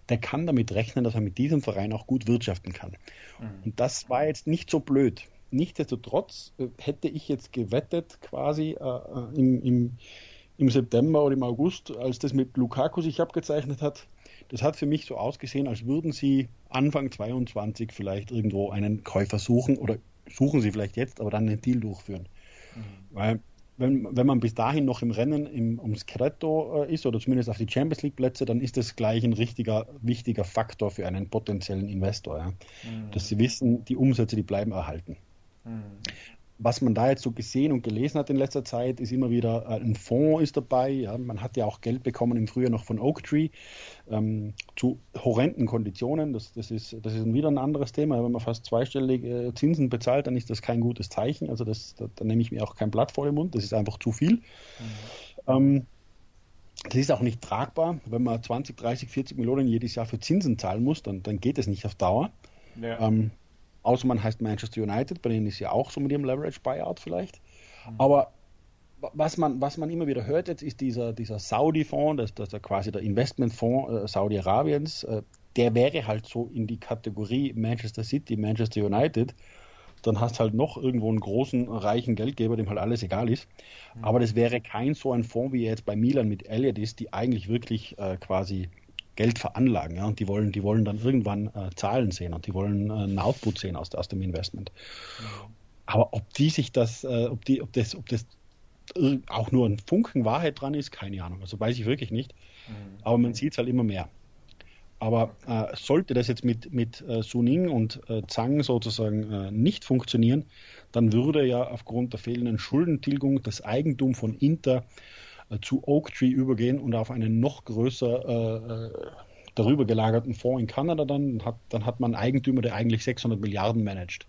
der kann damit rechnen, dass er mit diesem Verein auch gut wirtschaften kann. Mhm. Und das war jetzt nicht so blöd. Nichtsdestotrotz äh, hätte ich jetzt gewettet, quasi äh, äh, im, im, im September oder im August, als das mit Lukaku sich abgezeichnet hat, das hat für mich so ausgesehen, als würden sie Anfang 22 vielleicht irgendwo einen Käufer suchen oder suchen sie vielleicht jetzt, aber dann einen Deal durchführen. Mhm. Weil wenn, wenn man bis dahin noch im Rennen im, ums Scretto äh, ist oder zumindest auf die Champions League Plätze, dann ist das gleich ein richtiger, wichtiger Faktor für einen potenziellen Investor. Ja? Mhm. Dass sie wissen, die Umsätze, die bleiben erhalten. Mhm was man da jetzt so gesehen und gelesen hat in letzter Zeit, ist immer wieder äh, ein Fonds ist dabei. Ja. Man hat ja auch Geld bekommen im Frühjahr noch von Oaktree ähm, zu horrenden Konditionen. Das, das, ist, das ist wieder ein anderes Thema. Wenn man fast zweistellige Zinsen bezahlt, dann ist das kein gutes Zeichen. Also das, da, da nehme ich mir auch kein Blatt vor den Mund. Das ist einfach zu viel. Mhm. Ähm, das ist auch nicht tragbar. Wenn man 20, 30, 40 Millionen jedes Jahr für Zinsen zahlen muss, dann, dann geht es nicht auf Dauer. Ja. Ähm, Außer man heißt Manchester United, bei denen ist ja auch so mit ihrem Leverage Buyout vielleicht. Mhm. Aber was man, was man immer wieder hört jetzt, ist dieser, dieser Saudi-Fonds, das, das ist quasi der Investmentfonds äh, Saudi-Arabiens, äh, der wäre halt so in die Kategorie Manchester City, Manchester United. Dann hast halt noch irgendwo einen großen, reichen Geldgeber, dem halt alles egal ist. Mhm. Aber das wäre kein so ein Fonds, wie er jetzt bei Milan mit Elliott ist, die eigentlich wirklich äh, quasi Geld veranlagen, ja, und die wollen, die wollen dann irgendwann äh, Zahlen sehen und die wollen äh, einen Output sehen aus, aus dem Investment. Aber ob die sich das, äh, ob die, ob das, ob das auch nur ein Funken Wahrheit dran ist, keine Ahnung. Also weiß ich wirklich nicht. Mhm. Aber man sieht es halt immer mehr. Aber äh, sollte das jetzt mit, mit äh, Suning und äh, Zhang sozusagen äh, nicht funktionieren, dann würde ja aufgrund der fehlenden Schuldentilgung das Eigentum von Inter äh, zu Oaktree übergehen und auf einen noch größer äh, äh, darüber gelagerten Fonds in Kanada dann hat, dann hat man einen Eigentümer, der eigentlich 600 Milliarden managt.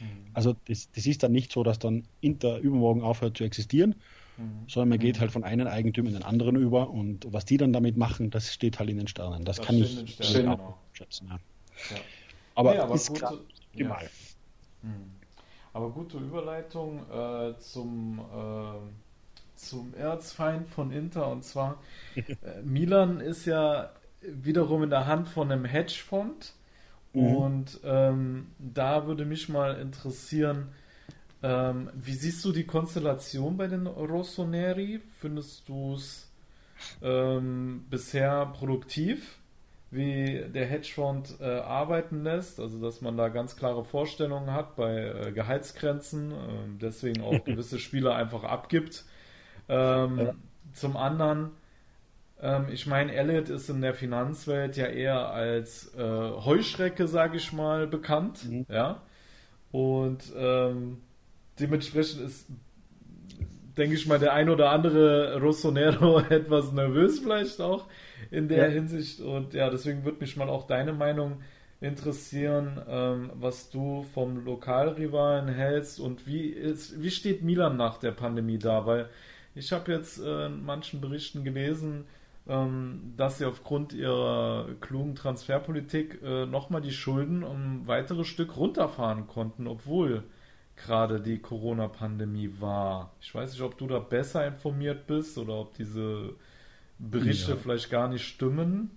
Mhm. Also das, das ist dann nicht so, dass dann Inter übermorgen aufhört zu existieren, mhm. sondern man geht mhm. halt von einem Eigentümer in den anderen über und was die dann damit machen, das steht halt in den Sternen. Das, das kann ich auch genau. schätzen. Ja. Ja. Aber, nee, aber ist gute, klar, ja. Mhm. Aber gute Überleitung äh, zum äh, zum Erzfeind von Inter und zwar äh, Milan ist ja wiederum in der Hand von einem Hedgefonds mhm. und ähm, da würde mich mal interessieren, ähm, wie siehst du die Konstellation bei den Rossoneri? Findest du es ähm, bisher produktiv, wie der Hedgefonds äh, arbeiten lässt? Also, dass man da ganz klare Vorstellungen hat bei äh, Gehaltsgrenzen, äh, deswegen auch gewisse Spieler einfach abgibt ähm, ja. Zum anderen, ähm, ich meine, Elliot ist in der Finanzwelt ja eher als äh, Heuschrecke, sage ich mal, bekannt. Mhm. Ja. Und ähm, dementsprechend ist, denke ich mal, der ein oder andere Rossonero etwas nervös vielleicht auch in der ja. Hinsicht. Und ja, deswegen würde mich mal auch deine Meinung interessieren, ähm, was du vom Lokalrivalen hältst und wie, ist, wie steht Milan nach der Pandemie da? Weil ich habe jetzt äh, in manchen Berichten gelesen, ähm, dass sie aufgrund ihrer klugen Transferpolitik äh, nochmal die Schulden um ein weiteres Stück runterfahren konnten, obwohl gerade die Corona-Pandemie war. Ich weiß nicht, ob du da besser informiert bist oder ob diese Berichte ja. vielleicht gar nicht stimmen.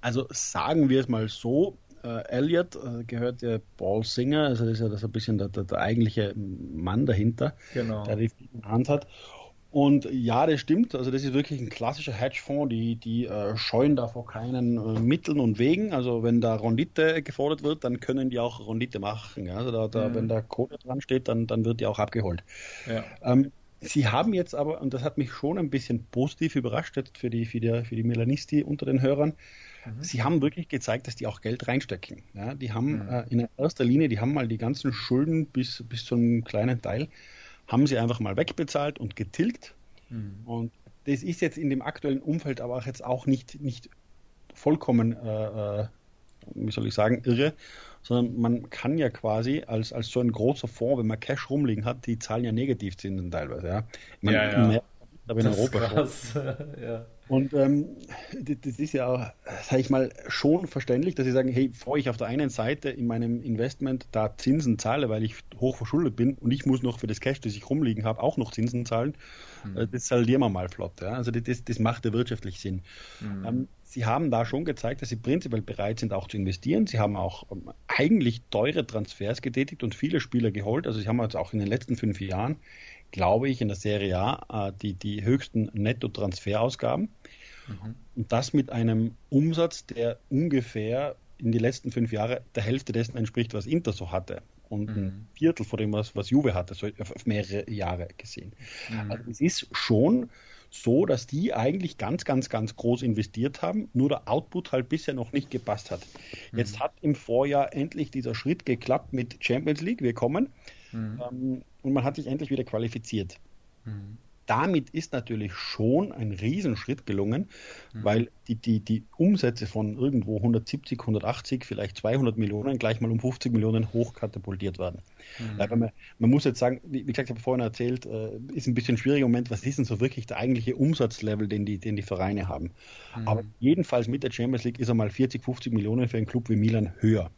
Also sagen wir es mal so, äh, Elliot äh, gehört ja Paul Singer, also das ist ja das ein bisschen der, der, der eigentliche Mann dahinter, genau. der die Hand hat. Und ja, das stimmt. Also das ist wirklich ein klassischer Hedgefonds. Die, die äh, scheuen da vor keinen äh, Mitteln und Wegen. Also wenn da Rendite gefordert wird, dann können die auch Rendite machen. Ja? Also da, da, mhm. wenn da Quote dran steht, dann, dann wird die auch abgeholt. Ja. Ähm, Sie haben jetzt aber, und das hat mich schon ein bisschen positiv überrascht jetzt für die, für die, für die Melanisti unter den Hörern, mhm. Sie haben wirklich gezeigt, dass die auch Geld reinstecken. Ja, die haben mhm. äh, in erster Linie, die haben mal die ganzen Schulden bis, bis zu einem kleinen Teil haben sie einfach mal wegbezahlt und getilgt. Mhm. Und das ist jetzt in dem aktuellen Umfeld aber auch jetzt auch nicht, nicht vollkommen, äh, äh, wie soll ich sagen, irre, sondern man kann ja quasi als, als so ein großer Fonds, wenn man Cash rumliegen hat, die zahlen ja Negativzinsen teilweise. Ja, man, ja, ja. Aber in Europa. Krass. ja. Und ähm, das ist ja, auch, sage ich mal, schon verständlich, dass sie sagen, hey, bevor ich auf der einen Seite in meinem Investment da Zinsen zahle, weil ich hoch verschuldet bin und ich muss noch für das Cash, das ich rumliegen habe, auch noch Zinsen zahlen, mhm. das saldieren wir mal flott. Ja? Also das, das macht ja wirtschaftlich Sinn. Mhm. Ähm, sie haben da schon gezeigt, dass sie prinzipiell bereit sind, auch zu investieren. Sie haben auch ähm, eigentlich teure Transfers getätigt und viele Spieler geholt. Also sie haben jetzt auch in den letzten fünf Jahren, glaube ich, in der Serie A äh, die, die höchsten Netto-Transferausgaben. Mhm. Und das mit einem Umsatz, der ungefähr in die letzten fünf Jahre der Hälfte dessen entspricht, was Inter so hatte. Und mhm. ein Viertel von dem, was, was Juve hatte, so auf mehrere Jahre gesehen. Mhm. Also es ist schon so, dass die eigentlich ganz, ganz, ganz groß investiert haben, nur der Output halt bisher noch nicht gepasst hat. Mhm. Jetzt hat im Vorjahr endlich dieser Schritt geklappt mit Champions League, wir kommen, mhm. ähm, und man hat sich endlich wieder qualifiziert. Mhm damit ist natürlich schon ein Riesenschritt gelungen, mhm. weil die, die, die Umsätze von irgendwo 170, 180, vielleicht 200 Millionen gleich mal um 50 Millionen hochkatapultiert werden. Mhm. Man, man, muss jetzt sagen, wie, wie gesagt, ich habe vorhin erzählt, äh, ist ein bisschen ein schwieriger Moment, was ist denn so wirklich der eigentliche Umsatzlevel, den die, den die Vereine haben. Mhm. Aber jedenfalls mit der Champions League ist er mal 40, 50 Millionen für einen Club wie Milan höher.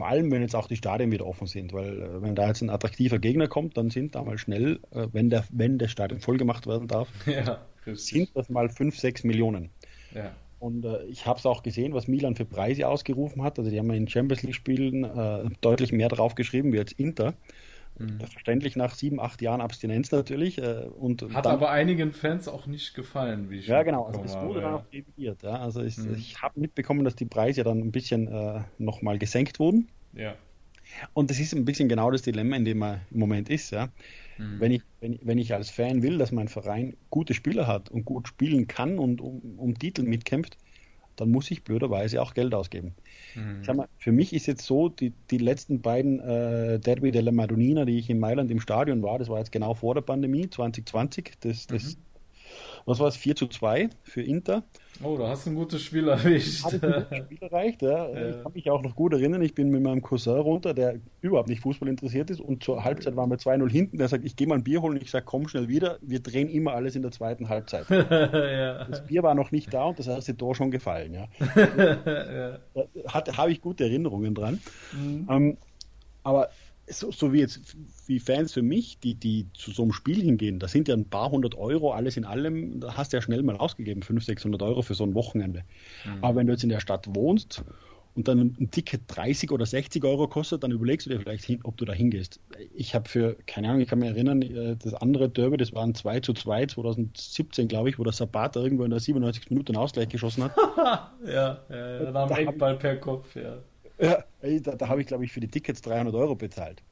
Vor allem, wenn jetzt auch die Stadien wieder offen sind, weil äh, wenn da jetzt ein attraktiver Gegner kommt, dann sind da mal schnell, äh, wenn der, wenn der Stadion vollgemacht werden darf, ja, sind das mal 5, 6 Millionen. Ja. Und äh, ich habe es auch gesehen, was Milan für Preise ausgerufen hat. Also die haben in Champions League-Spielen äh, deutlich mehr drauf geschrieben wie jetzt Inter. Mhm. Verständlich nach sieben, acht Jahren Abstinenz natürlich. Äh, und Hat dann, aber einigen Fans auch nicht gefallen, wie ich Ja, genau. Also das wurde dann auch revidiert. Ja. Also ich, mhm. ich habe mitbekommen, dass die Preise dann ein bisschen äh, nochmal gesenkt wurden. Ja. Und das ist ein bisschen genau das Dilemma, in dem man im Moment ist. Ja. Mhm. Wenn, ich, wenn, wenn ich als Fan will, dass mein Verein gute Spieler hat und gut spielen kann und um, um Titel mitkämpft, dann muss ich blöderweise auch Geld ausgeben. Mhm. Sag mal, für mich ist jetzt so, die, die letzten beiden äh, Derby della Madonnina, die ich in Mailand im Stadion war, das war jetzt genau vor der Pandemie, 2020, das, das mhm was war es, 4 zu 2 für Inter. Oh, da hast du ein gutes Spiel erwischt. Habe ich ein gutes Spiel erreicht, ja. ja. Ich kann mich auch noch gut erinnern, ich bin mit meinem Cousin runter, der überhaupt nicht Fußball interessiert ist und zur Halbzeit waren wir 2-0 hinten, der sagt, ich gehe mal ein Bier holen und ich sage, komm schnell wieder, wir drehen immer alles in der zweiten Halbzeit. ja. Das Bier war noch nicht da und das erste Tor schon gefallen, ja. ja. Da habe ich gute Erinnerungen dran. Mhm. Ähm, aber so, so, wie jetzt wie Fans für mich, die, die zu so einem Spiel hingehen, da sind ja ein paar hundert Euro, alles in allem, da hast du ja schnell mal ausgegeben, 500, 600 Euro für so ein Wochenende. Mhm. Aber wenn du jetzt in der Stadt wohnst und dann ein Ticket 30 oder 60 Euro kostet, dann überlegst du dir vielleicht, hin, ob du da hingehst. Ich habe für, keine Ahnung, ich kann mich erinnern, äh, das andere Derby, das waren 2 zu 2, 2017, glaube ich, wo der Sabata irgendwo in der 97. Minute einen Ausgleich geschossen hat. ja, ja, ja, da am Eckball per Kopf, ja. Ja, da, da habe ich, glaube ich, für die Tickets 300 Euro bezahlt.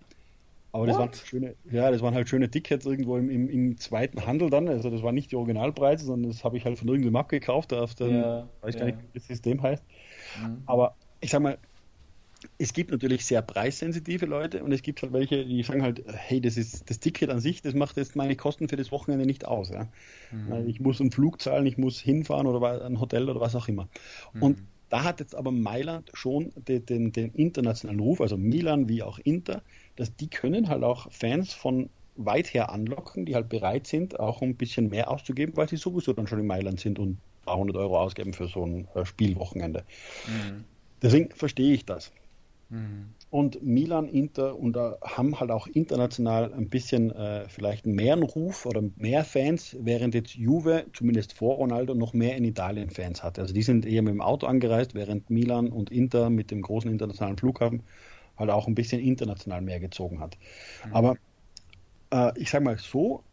Aber das waren, schöne, ja, das waren halt schöne Tickets irgendwo im, im, im, zweiten Handel dann. Also das waren nicht die Originalpreise, sondern das habe ich halt von irgendeinem abgekauft, auf dem, ja, weiß ja. gar nicht, wie das System heißt. Mhm. Aber ich sag mal, es gibt natürlich sehr preissensitive Leute und es gibt halt welche, die sagen halt, hey, das ist das Ticket an sich, das macht jetzt meine Kosten für das Wochenende nicht aus. Ja? Mhm. Ich muss einen Flug zahlen, ich muss hinfahren oder ein Hotel oder was auch immer. Mhm. Und da hat jetzt aber Mailand schon den, den, den, internationalen Ruf, also Milan wie auch Inter, dass die können halt auch Fans von weit her anlocken, die halt bereit sind, auch ein bisschen mehr auszugeben, weil sie sowieso dann schon in Mailand sind und ein paar hundert Euro ausgeben für so ein äh, Spielwochenende. Mhm. Deswegen verstehe ich das. Mhm. Und Milan, Inter und da haben halt auch international ein bisschen äh, vielleicht mehr Ruf oder mehr Fans, während jetzt Juve zumindest vor Ronaldo noch mehr in Italien Fans hatte. Also die sind eher mit dem Auto angereist, während Milan und Inter mit dem großen internationalen Flughafen halt auch ein bisschen international mehr gezogen hat. Mhm. Aber äh, ich sage mal so,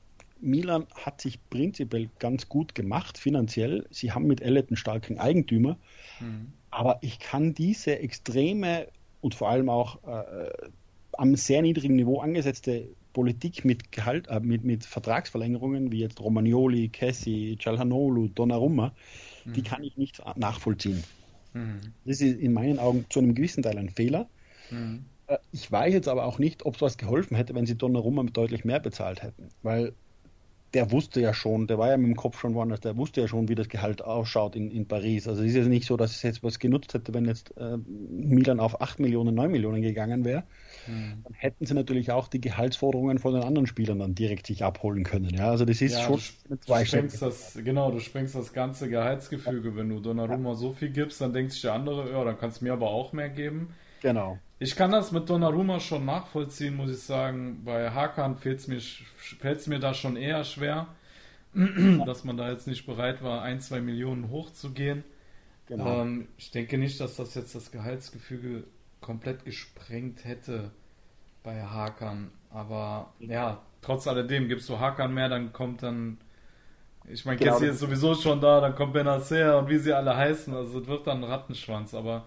Milan hat sich prinzipiell ganz gut gemacht finanziell. Sie haben mit Ellet einen starken Eigentümer. Mhm. Aber ich kann diese extreme und vor allem auch äh, am sehr niedrigen Niveau angesetzte Politik mit Gehalt, äh, mit, mit Vertragsverlängerungen wie jetzt Romagnoli, Cassi, Cialhanolu, Donnarumma, mhm. die kann ich nicht nachvollziehen. Mhm. Das ist in meinen Augen zu einem gewissen Teil ein Fehler. Mhm. Äh, ich weiß jetzt aber auch nicht, ob es was geholfen hätte, wenn sie Donnarumma deutlich mehr bezahlt hätten, weil der wusste ja schon, der war ja mit dem Kopf schon woanders, der wusste ja schon, wie das Gehalt ausschaut in, in Paris. Also es ist ja nicht so, dass es jetzt was genutzt hätte, wenn jetzt äh, Milan auf 8 Millionen, 9 Millionen gegangen wäre. Mhm. Dann hätten sie natürlich auch die Gehaltsforderungen von den anderen Spielern dann direkt sich abholen können. Ja, also das ist ja, schon sprengst das, Genau, du sprengst das ganze Gehaltsgefüge. Ja. Wenn du Donnarumma ja. so viel gibst, dann denkt sich der andere, ja, dann kannst du mir aber auch mehr geben. Genau. Ich kann das mit Donnarumma schon nachvollziehen, muss ich sagen. Bei Hakan fällt es mir, mir da schon eher schwer. dass man da jetzt nicht bereit war, ein, zwei Millionen hochzugehen. Genau. Ähm, ich denke nicht, dass das jetzt das Gehaltsgefüge komplett gesprengt hätte bei Hakan. Aber ja, trotz alledem gibst du Hakan mehr, dann kommt dann. Ich meine, Genau, Kessie ist sowieso schon da, dann kommt Benacer und wie sie alle heißen. Also es wird dann ein Rattenschwanz, aber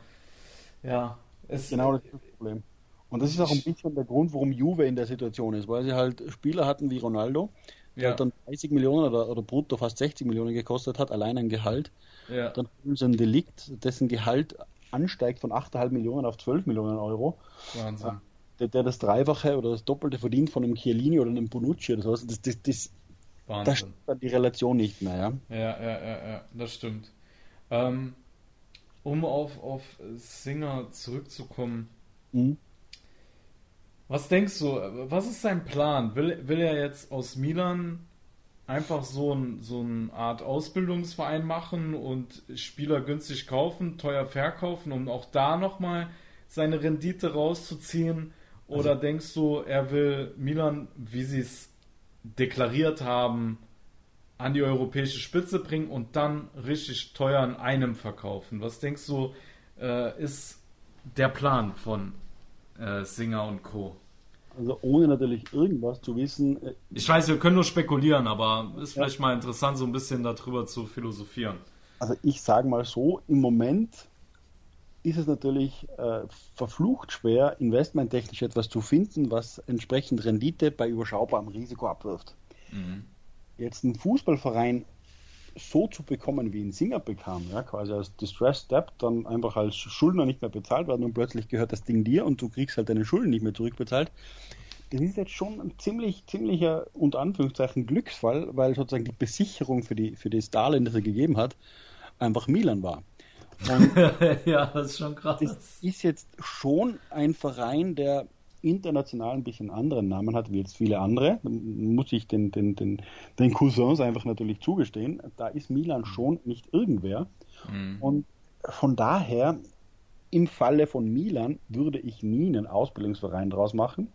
ja. Es, Genau das ist das Problem. Und das ist auch ein bisschen der Grund, warum Juve in der Situation ist, weil sie halt Spieler hatten wie Ronaldo, der Ja. dann 30 Millionen oder, oder brutto fast 60 Millionen gekostet hat, allein ein Gehalt. ja. Dann haben sie ein Delikt, dessen Gehalt ansteigt von 8,5 Millionen auf 12 Millionen Euro, Wahnsinn. der, der das Dreifache oder das Doppelte verdient von einem Chiellini oder einem Bonucci oder sowas. Das, das, das, da Wahnsinn. stimmt dann die Relation nicht mehr, ja. Ja, ja, ja, ja, das stimmt. Ähm, um auf, auf Singer zurückzukommen, Mhm. was denkst du, was ist sein Plan? Will, will er jetzt aus Milan einfach so, ein, so eine Art Ausbildungsverein machen und Spieler günstig kaufen, teuer verkaufen, um auch da nochmal seine Rendite rauszuziehen? Oder denkst du, er will Milan, wie sie es deklariert haben, an die europäische Spitze bringen und dann richtig teuer an einem verkaufen. Was denkst du, äh, ist der Plan von äh, Singer und Co.? Also ohne natürlich irgendwas zu wissen, äh, Ich weiß, wir können nur spekulieren, aber ist vielleicht mal interessant, so ein bisschen darüber zu philosophieren. Also ich sage mal so, im Moment ist es natürlich äh, verflucht schwer, investmenttechnisch etwas zu finden, was entsprechend Rendite bei überschaubarem Risiko abwirft. Jetzt einen Fußballverein so zu bekommen, wie ihn Singer bekam, ja, quasi als Distressed Debt, dann einfach als Schuldner nicht mehr bezahlt werden und plötzlich gehört das Ding dir und du kriegst halt deine Schulden nicht mehr zurückbezahlt. Das ist jetzt schon ein ziemlich, ziemlicher, unter Anführungszeichen, Glücksfall, weil sozusagen die Besicherung für, die, für das Darlehen, das er gegeben hat, einfach Milan war. Ja, das ist schon krass. das ist jetzt schon ein Verein, der international ein bisschen anderen Namen hat, wie jetzt viele andere. Muss ich den, den, den, den Cousins einfach natürlich zugestehen. Da ist Milan schon nicht irgendwer. Und von daher, im Falle von Milan, würde ich nie einen Ausbildungsverein draus machen.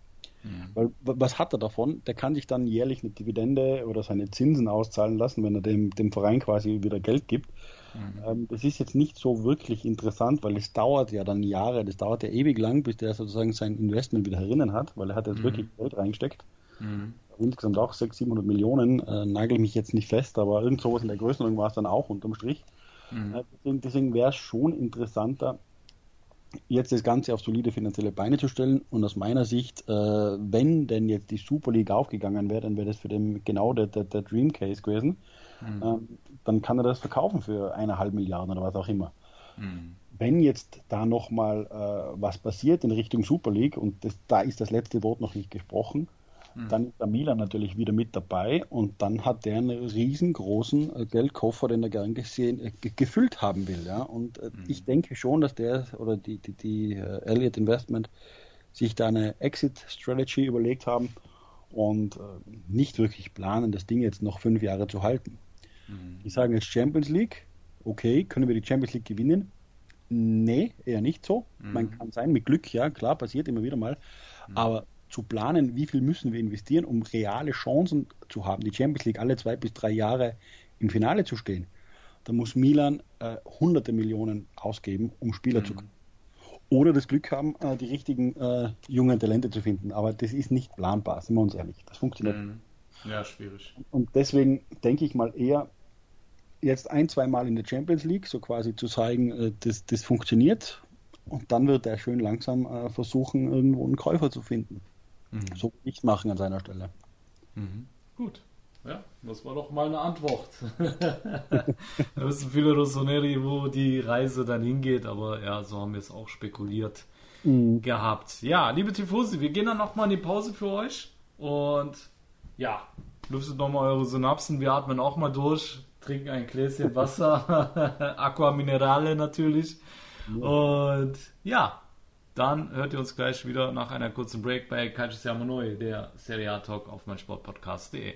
Weil w- was hat er davon? Der kann sich dann jährlich eine Dividende oder seine Zinsen auszahlen lassen, wenn er dem, dem Verein quasi wieder Geld gibt. Ähm, das ist jetzt nicht so wirklich interessant, weil es dauert ja dann Jahre, das dauert ja ewig lang, bis der sozusagen sein Investment wieder herinnen hat, weil er hat jetzt wirklich Geld reingesteckt. Insgesamt auch 600, 700 Millionen, äh, nagel mich jetzt nicht fest, aber irgend sowas in der Größenordnung war es dann auch unterm Strich. Äh, deswegen deswegen wäre es schon interessanter, jetzt das Ganze auf solide finanzielle Beine zu stellen. Und aus meiner Sicht, äh, wenn denn jetzt die Super League aufgegangen wäre, dann wäre das für den genau der, der, der Dream Case gewesen. Ähm, dann kann er das verkaufen für eineinhalb Milliarden oder was auch immer. Wenn jetzt da nochmal äh, was passiert in Richtung Super League und das, da ist das letzte Wort noch nicht gesprochen, dann ist der Milan natürlich wieder mit dabei und dann hat der einen riesengroßen äh, Geldkoffer, den er gern gesehen, äh, ge- gefüllt haben will. Ja? Und äh, ich denke schon, dass der oder die, die, die äh, Elliott Investment sich da eine Exit Strategy überlegt haben und äh, nicht wirklich planen, das Ding jetzt noch fünf Jahre zu halten. Die sagen jetzt Champions League, okay, können wir die Champions League gewinnen? Nee, eher nicht so. Man kann sein, mit Glück, ja, klar, passiert immer wieder mal. Aber zu planen, wie viel müssen wir investieren, um reale Chancen zu haben, die Champions League alle zwei bis drei Jahre im Finale zu stehen, da muss Milan äh, hunderte Millionen ausgeben, um Spieler zu kaufen. Oder das Glück haben, äh, die richtigen äh, jungen Talente zu finden. Aber das ist nicht planbar, sind wir uns ehrlich. Das funktioniert nicht. Ja, schwierig. Und deswegen denke ich mal eher jetzt ein, zwei Mal in der Champions League, so quasi zu zeigen, äh, das, das funktioniert. Und dann wird er schön langsam äh, versuchen, irgendwo einen Käufer zu finden. So würde ich machen an seiner Stelle. Gut. Ja, das war doch mal eine Antwort. da wissen viele Rossoneri, wo die Reise dann hingeht, aber ja, so haben wir es auch spekuliert gehabt. Ja, liebe Tifosi, wir gehen dann nochmal in die Pause für euch und ja, lüftet nochmal eure Synapsen, wir atmen auch mal durch, trinken ein Gläschen Wasser, Aqua Minerale natürlich und ja, dann hört ihr uns gleich wieder nach einer kurzen Break bei Calcio Siamo Noi, der Serie A Talk auf meinsportpodcast.de.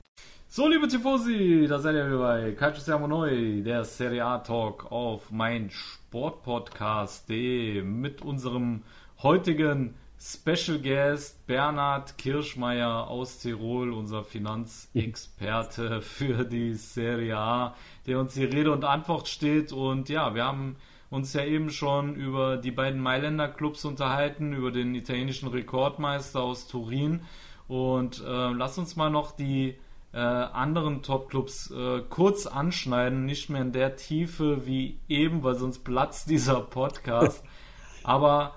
So, liebe Tifosi, da seid ihr wieder bei Calcio Siamo Noi, der Serie A Talk auf mein Sportpodcast.de mit unserem heutigen Special Guest Bernhard Kirschmeier aus Tirol, unser Finanzexperte für die Serie A, der uns die Rede und Antwort steht. Und ja, wir haben uns ja eben schon über die beiden Mailänder Clubs unterhalten, über den italienischen Rekordmeister aus Turin. Und äh, lass uns mal noch die äh, anderen Top-Clubs äh, kurz anschneiden, nicht mehr in der Tiefe wie eben, weil sonst platzt dieser Podcast. Aber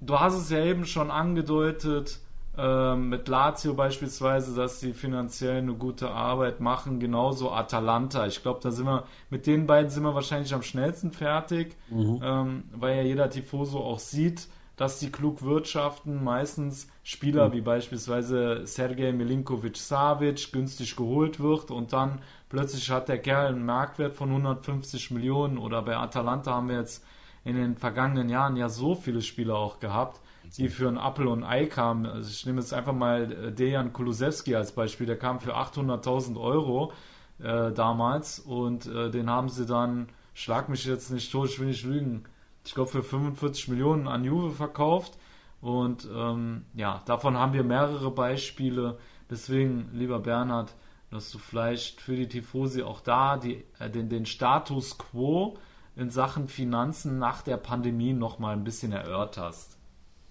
du hast es ja eben schon angedeutet, äh, mit Lazio beispielsweise, dass sie finanziell eine gute Arbeit machen, genauso Atalanta. Ich glaube, da sind wir, mit den beiden sind wir wahrscheinlich am schnellsten fertig, mhm. ähm, weil ja jeder Tifoso auch sieht, dass die klug wirtschaften, meistens Spieler mhm. wie beispielsweise Sergej Milinkovic-Savic günstig geholt wird und dann plötzlich hat der Kerl einen Marktwert von 150 Millionen oder bei Atalanta haben wir jetzt in den vergangenen Jahren ja so viele Spieler auch gehabt, die für ein Apple und Ei kamen. Also ich nehme jetzt einfach mal äh, Dejan Kulusewski als Beispiel, der kam für 800.000 Euro äh, damals und äh, den haben sie dann, schlag mich jetzt nicht tot, ich will nicht lügen, ich glaube, für 45 Millionen an Juve verkauft. Und ähm, ja, davon haben wir mehrere Beispiele. Deswegen, lieber Bernhard, dass du vielleicht für die Tifosi auch da die, äh, den, den Status quo in Sachen Finanzen nach der Pandemie nochmal ein bisschen erörterst.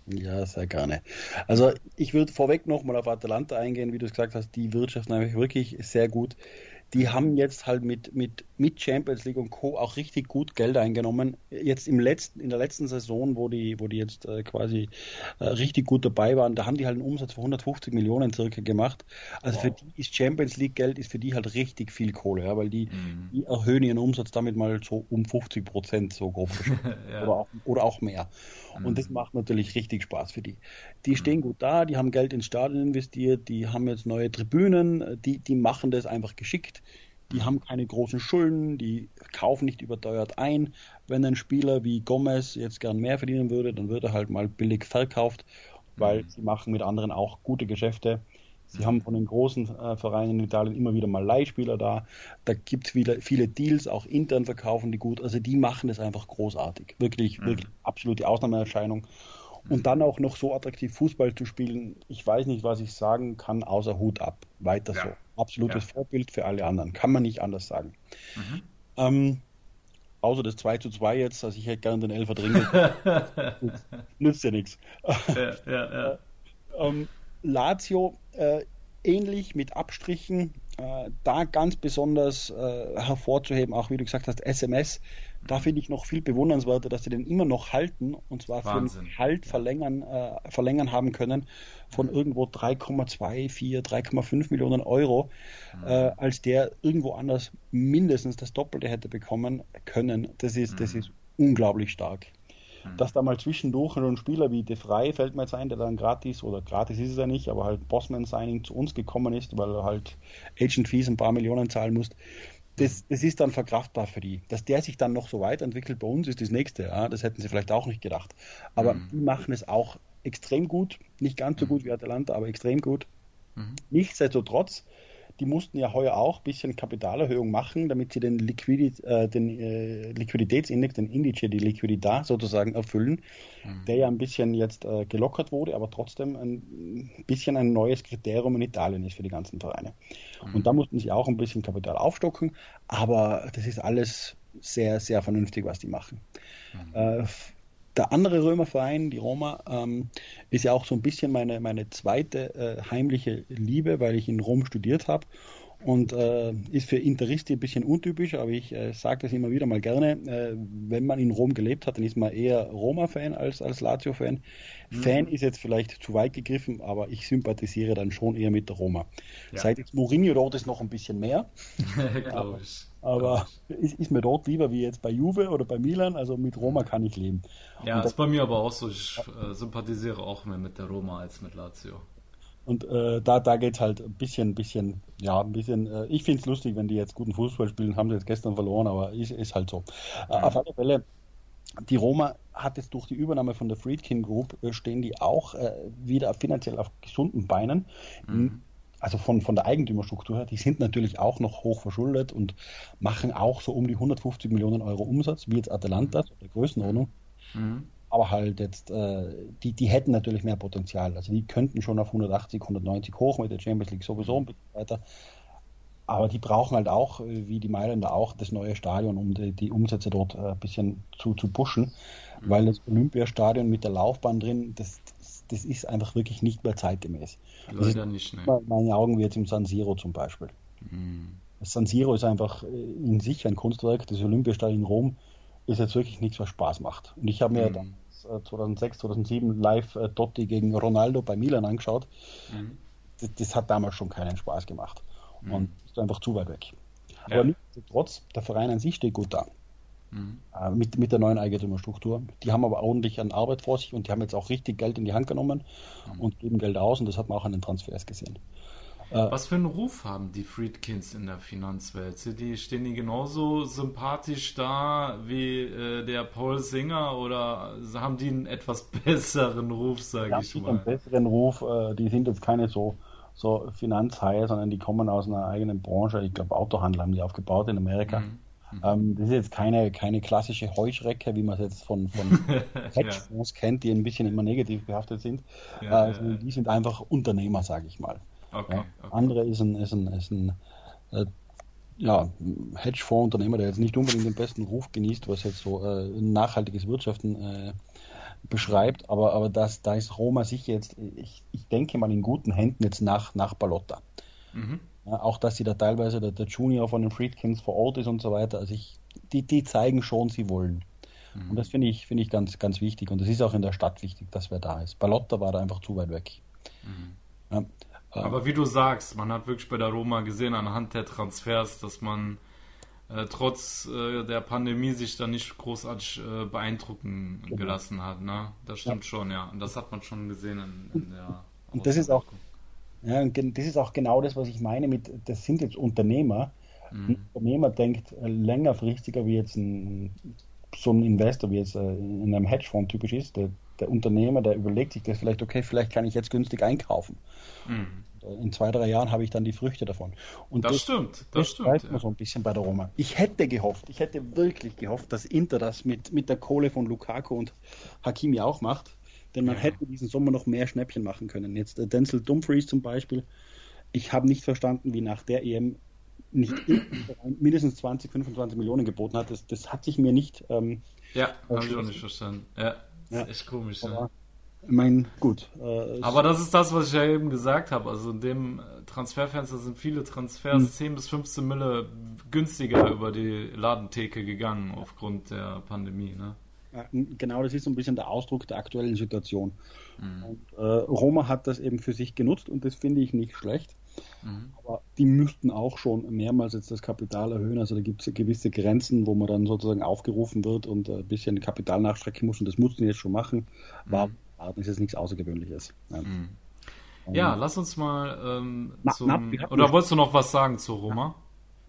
Ja, sehr gerne. Also ich würde vorweg nochmal auf Atalanta eingehen, wie du es gesagt hast, die wirtschaften eigentlich wirklich sehr gut die haben jetzt halt mit, mit, mit Champions League und Co. auch richtig gut Geld eingenommen. Jetzt im letzten, in der letzten Saison, wo die, wo die jetzt äh, quasi äh, richtig gut dabei waren, da haben die halt einen Umsatz von 150 Millionen circa gemacht. Also wow. für die ist Champions League Geld ist für die halt richtig viel Kohle, ja, weil die, mhm. die erhöhen ihren Umsatz damit mal so um 50 Prozent, so grob ja. oder, auch, oder auch mehr. Mhm. Und das macht natürlich richtig Spaß für die. Die mhm. stehen gut da, die haben Geld ins Stadion investiert, die haben jetzt neue Tribünen, die, die machen das einfach geschickt. Die haben keine großen Schulden, die kaufen nicht überteuert ein. Wenn ein Spieler wie Gomez jetzt gern mehr verdienen würde, dann wird er halt mal billig verkauft, weil mhm. sie machen mit anderen auch gute Geschäfte. Sie mhm. haben von den großen äh, Vereinen in Italien immer wieder mal Leihspieler da. Da gibt es viele, viele Deals, auch intern verkaufen die gut. Also die machen das einfach großartig. Wirklich, mhm. wirklich absolute Ausnahmeerscheinung. Und dann auch noch so attraktiv Fußball zu spielen, ich weiß nicht, was ich sagen kann, außer Hut ab. Weiter ja. so. Absolutes ja. Vorbild für alle anderen. Kann man nicht anders sagen. Mhm. Ähm, außer das 2 zu 2 jetzt, also ich hätte gerne den Elfer drin. Nützt ja nichts. Ja, ja, ähm, Lazio äh, ähnlich mit Abstrichen. Äh, da ganz besonders äh, hervorzuheben, auch wie du gesagt hast, SMS da finde ich noch viel bewundernswerter, dass sie den immer noch halten und zwar Wahnsinn. für einen Halt verlängern, äh, verlängern haben können von irgendwo 3,24, 3,5 Millionen Euro, mhm. äh, als der irgendwo anders mindestens das Doppelte hätte bekommen können. Das ist, mhm. das ist unglaublich stark. Mhm. Dass da mal zwischendurch ein Spieler wie De Frey fällt mir jetzt ein, der dann gratis, oder gratis ist es ja nicht, aber halt Bossman-Signing zu uns gekommen ist, weil er halt Agent Fees ein paar Millionen zahlen muss das, das ist dann verkraftbar für die. Dass der sich dann noch so weiterentwickelt bei uns, ist das nächste. Ja? Das hätten sie vielleicht auch nicht gedacht. Aber mhm. die machen es auch extrem gut. Nicht ganz so mhm. gut wie Atalanta, aber extrem gut. Mhm. Nichtsdestotrotz die mussten ja heuer auch ein bisschen Kapitalerhöhung machen, damit sie den, Liquidit, äh, den äh, Liquiditätsindex, den Indice, die Liquidität sozusagen erfüllen, mhm. der ja ein bisschen jetzt äh, gelockert wurde, aber trotzdem ein bisschen ein neues Kriterium in Italien ist für die ganzen Vereine. Mhm. Und da mussten sie auch ein bisschen Kapital aufstocken, aber das ist alles sehr, sehr vernünftig, was die machen. Mhm. Der andere Römerverein, die Roma, ähm, ist ja auch so ein bisschen meine, meine zweite äh, heimliche Liebe, weil ich in Rom studiert habe. Und äh, ist für Interisti ein bisschen untypisch, aber ich äh, sage das immer wieder mal gerne. Äh, wenn man in Rom gelebt hat, dann ist man eher Roma-Fan als, als Lazio-Fan. Mhm. Fan ist jetzt vielleicht zu weit gegriffen, aber ich sympathisiere dann schon eher mit der Roma. Ja. Seit jetzt Mourinho dort ist noch ein bisschen mehr. Glaube ich. Aber ist, ist, mir dort lieber wie jetzt bei Juve oder bei Milan, also mit Roma kann ich leben. Ja, das ist bei mir aber auch so. Ich äh, sympathisiere auch mehr mit der Roma als mit Lazio. Und äh, da, da geht es halt ein bisschen, bisschen, ja, ein bisschen, äh, ich finde es lustig, wenn die jetzt guten Fußball spielen, haben sie jetzt gestern verloren, aber ist, ist halt so. Äh, auf alle Fälle, die Roma hat jetzt durch die Übernahme von der Friedkin Group, äh, stehen die auch äh, wieder finanziell auf gesunden Beinen. Mhm. Also von, von der Eigentümerstruktur her, die sind natürlich auch noch hoch verschuldet und machen auch so um die 150 Millionen Euro Umsatz, wie jetzt Atalanta, so der Größenordnung. Mhm aber halt jetzt, äh, die, die hätten natürlich mehr Potenzial. Also die könnten schon auf 180, 190 hoch mit der Champions League sowieso und weiter. Aber die brauchen halt auch, äh, wie die Mailänder auch, das neue Stadion, um die, die Umsätze dort äh, ein bisschen zu, zu pushen. Mhm. Weil das Olympiastadion mit der Laufbahn drin, das, das, das ist einfach wirklich nicht mehr zeitgemäß. Leider nicht, ne? In meinen Augen wie jetzt im San Siro zum Beispiel. Mhm. Das San Siro ist einfach äh, in sich ein Kunstwerk. Das Olympiastadion in Rom ist jetzt wirklich nichts, was Spaß macht. Und ich habe mir mhm. dann 2006, 2007 live äh, Dotti gegen Ronaldo bei Milan angeschaut. Mhm. Das, das, hat damals schon keinen Spaß gemacht. Mhm. Und ist einfach zu weit weg. Ja. Aber nichtsdestotrotz, der Verein an sich steht gut da. Mhm. Äh, mit, mit der neuen Eigentümerstruktur. Die haben aber ordentlich an Arbeit vor sich und die haben jetzt auch richtig Geld in die Hand genommen mhm. und geben Geld aus und das hat man auch an den Transfers gesehen. Äh, Was für einen Ruf haben die Friedkins in der Finanzwelt? Die, stehen die genauso sympathisch da wie äh, der Paul Singer oder haben die einen etwas besseren Ruf, sage ja, ich mal? einen besseren Ruf. Äh, die sind jetzt keine so, so Finanzhaie, sondern die kommen aus einer eigenen Branche. Ich glaube, Autohandel haben die aufgebaut in Amerika. Mhm. mhm. Ähm, das ist jetzt keine, keine klassische Heuschrecke, wie man es jetzt von, von Hedgefonds ja. kennt, die ein bisschen immer negativ behaftet sind. Ja, also, die sind einfach Unternehmer, sage ich mal. Okay, ja. okay. Andere ist ein, ist ein, ist ein äh, ja, Hedgefondsunternehmer, der jetzt nicht unbedingt den besten Ruf genießt, was jetzt so äh, nachhaltiges Wirtschaften äh, beschreibt, aber, aber das, da ist Roma sicher jetzt, ich, ich denke mal in guten Händen jetzt nach, nach Ballotta. Mhm. Ja, auch dass sie da teilweise der, der, Junior von den Friedkins vor Ort ist und so weiter. Also ich, die, die zeigen schon, sie wollen. Mhm. Und das finde ich, finde ich ganz, ganz wichtig. Und das ist auch in der Stadt wichtig, dass wer da ist. Ballotta war da einfach zu weit weg. Mhm. Ja, aber wie du sagst, man hat wirklich bei der Roma gesehen anhand der Transfers, dass man äh, trotz äh, der Pandemie sich da nicht großartig äh, beeindrucken genau. gelassen hat. Ne? Das stimmt ja. schon, ja. Und das hat man schon gesehen in, in der. Und das ist auch, ja, das ist auch genau das, was ich meine mit, das sind jetzt Unternehmer. Mhm. Ein Unternehmer denkt äh, längerfristiger wie jetzt ein so ein Investor, wie es äh, in einem Hedgefonds typisch ist. Der, der Unternehmer, der überlegt sich das vielleicht, okay, vielleicht kann ich jetzt günstig einkaufen. Mhm. In zwei, drei Jahren habe ich dann die Früchte davon. Und das, das stimmt, das, stimmt. man ja. so ein bisschen bei der Roma. Ich hätte gehofft, ich hätte wirklich gehofft, dass Inter das mit, mit der Kohle von Lukaku und Hakimi auch macht. Denn man ja. hätte diesen Sommer noch mehr Schnäppchen machen können. Jetzt äh, Denzel Dumfries zum Beispiel. Ich habe nicht verstanden, wie nach der EM nicht mindestens 20, 25 Millionen geboten hat. Das, das hat sich mir nicht. Ähm, ja, habe ich auch nicht verstanden. Ja, ja. ist komisch. Aber, meine, gut. Äh, Aber das ist das, was ich ja eben gesagt habe. Also in dem Transferfenster sind viele Transfers hm. 10 bis 15 Mille günstiger über die Ladentheke gegangen aufgrund der Pandemie. Ne? Genau, das ist so ein bisschen der Ausdruck der aktuellen Situation. Mhm. Und, äh, Roma hat das eben für sich genutzt und das finde ich nicht schlecht. Mhm. Aber die müssten auch schon mehrmals jetzt das Kapital erhöhen. Also da gibt es gewisse Grenzen, wo man dann sozusagen aufgerufen wird und ein bisschen Kapital nachstrecken muss. Und das mussten jetzt schon machen. War, mhm. Ist jetzt nichts Außergewöhnliches. Ja, mhm. ja lass uns mal ähm, na, zum, na, oder wolltest du noch was sagen zu Roma?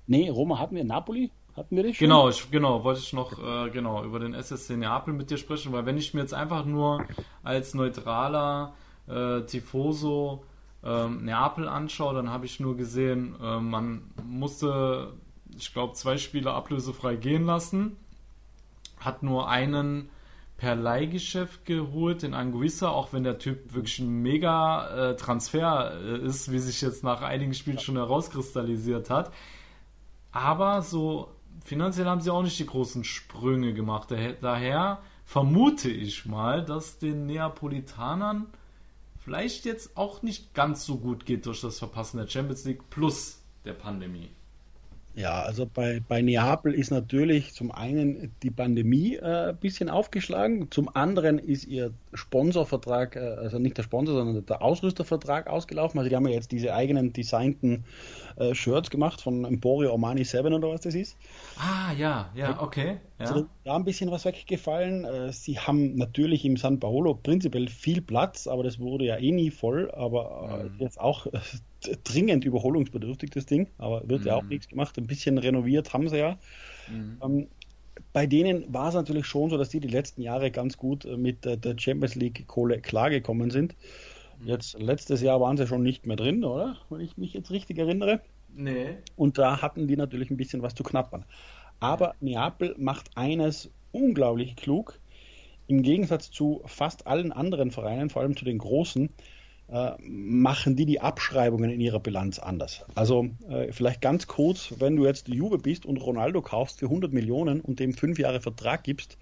Nee, Roma hatten wir Napoli. Hatten wir dich schon? Genau, ich, genau, wollte ich noch äh, genau über den SSC Neapel mit dir sprechen, weil wenn ich mir jetzt einfach nur als neutraler äh, Tifoso ähm, Neapel anschaue, dann habe ich nur gesehen, äh, man musste, ich glaube, zwei Spiele ablösefrei gehen lassen, hat nur einen per Leihgeschäft geholt, den Anguissa, auch wenn der Typ wirklich ein mega äh, Transfer äh, ist, wie sich jetzt nach einigen Spielen schon herauskristallisiert hat. Aber so finanziell haben sie auch nicht die großen Sprünge gemacht. Daher vermute ich mal, dass den Neapolitanern vielleicht jetzt auch nicht ganz so gut geht durch das Verpassen der Champions League plus der Pandemie? Ja, also bei, bei Neapel ist natürlich zum einen die Pandemie äh, ein bisschen aufgeschlagen, zum anderen ist ihr Sponsorvertrag, äh, also nicht der Sponsor, sondern der Ausrüstervertrag ausgelaufen. Also die haben ja jetzt diese eigenen designten äh, Shirts gemacht von Emporio Armani 7 oder was das ist. Ah, ja, ja, okay. Ja. Also da ein bisschen was weggefallen. Äh, sie haben natürlich im San Paolo prinzipiell viel Platz, aber das wurde ja eh nie voll, aber Mhm. jetzt auch äh, dringend überholungsbedürftig, das Ding, aber wird ja auch Mhm. nichts gemacht. Ein bisschen renoviert haben sie ja. Mhm. Ähm, bei denen war es natürlich schon so, dass die die letzten Jahre ganz gut äh, mit äh, der Champions League Kohle klargekommen sind. Jetzt letztes Jahr waren sie schon nicht mehr drin, oder? Wenn ich mich jetzt richtig erinnere. Nee. Und da hatten die natürlich ein bisschen was zu knappern. Aber Neapel macht eines unglaublich klug. Im Gegensatz zu fast allen anderen Vereinen, vor allem zu den großen, äh, machen die die Abschreibungen in ihrer Bilanz anders. Also äh, vielleicht ganz kurz, wenn du jetzt Juve bist und Ronaldo kaufst für 100 Millionen und dem fünf Jahre Vertrag gibst,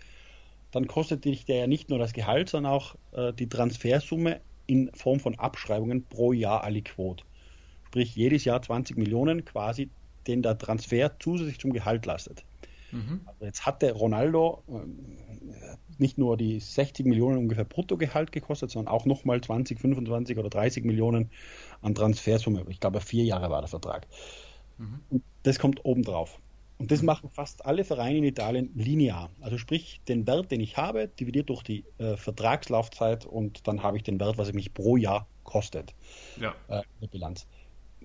dann kostet dich der ja nicht nur das Gehalt, sondern auch äh, die Transfersumme in Form von Abschreibungen pro Jahr aliquot. Sprich, jedes Jahr 20 Millionen quasi, den der Transfer zusätzlich zum Gehalt lastet. Mhm. Also jetzt hatte Ronaldo ähm, nicht nur die 60 Millionen ungefähr Bruttogehalt gekostet, sondern auch nochmal 20, 25 oder 30 Millionen an Transfersumme. Ich glaube, vier Jahre war der Vertrag. Und das kommt obendrauf. Und das machen fast alle Vereine in Italien linear. Also sprich, den Wert, den ich habe, dividiert durch die äh, Vertragslaufzeit und dann habe ich den Wert, was mich pro Jahr kostet Ja. äh, in der Bilanz.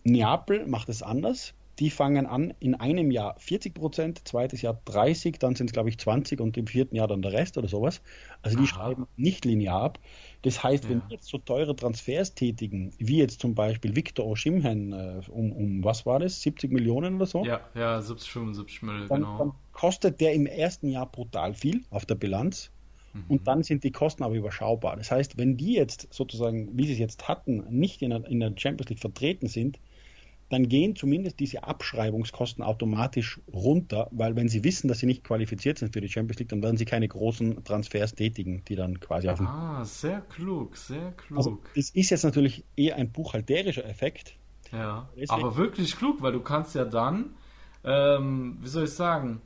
Neapel macht es anders. Die fangen an in einem Jahr 40 Prozent, zweites Jahr 30, dann sind es glaube ich 20 und im vierten Jahr dann der Rest oder sowas. Also die Aha. schreiben nicht linear ab. Das heißt, wenn Ja. die jetzt so teure Transfers tätigen, wie jetzt zum Beispiel Victor Osimhen äh, um, um, was war das, 70 Millionen oder so, Ja, ja, 70, 75 Mille, dann, genau. dann kostet der im ersten Jahr brutal viel auf der Bilanz. Mhm. Und dann sind die Kosten aber überschaubar. Das heißt, wenn die jetzt sozusagen, wie sie es jetzt hatten, nicht in der, in der Champions League vertreten sind, dann gehen zumindest diese Abschreibungskosten automatisch runter, weil wenn sie wissen, dass sie nicht qualifiziert sind für die Champions League, dann werden sie keine großen Transfers tätigen, die dann quasi auf Ah, sehr klug, sehr klug. Also das ist jetzt natürlich eher ein buchhalterischer Effekt. Ja, Deswegen- aber wirklich klug, weil du kannst ja dann, ähm, wie soll ich sagen,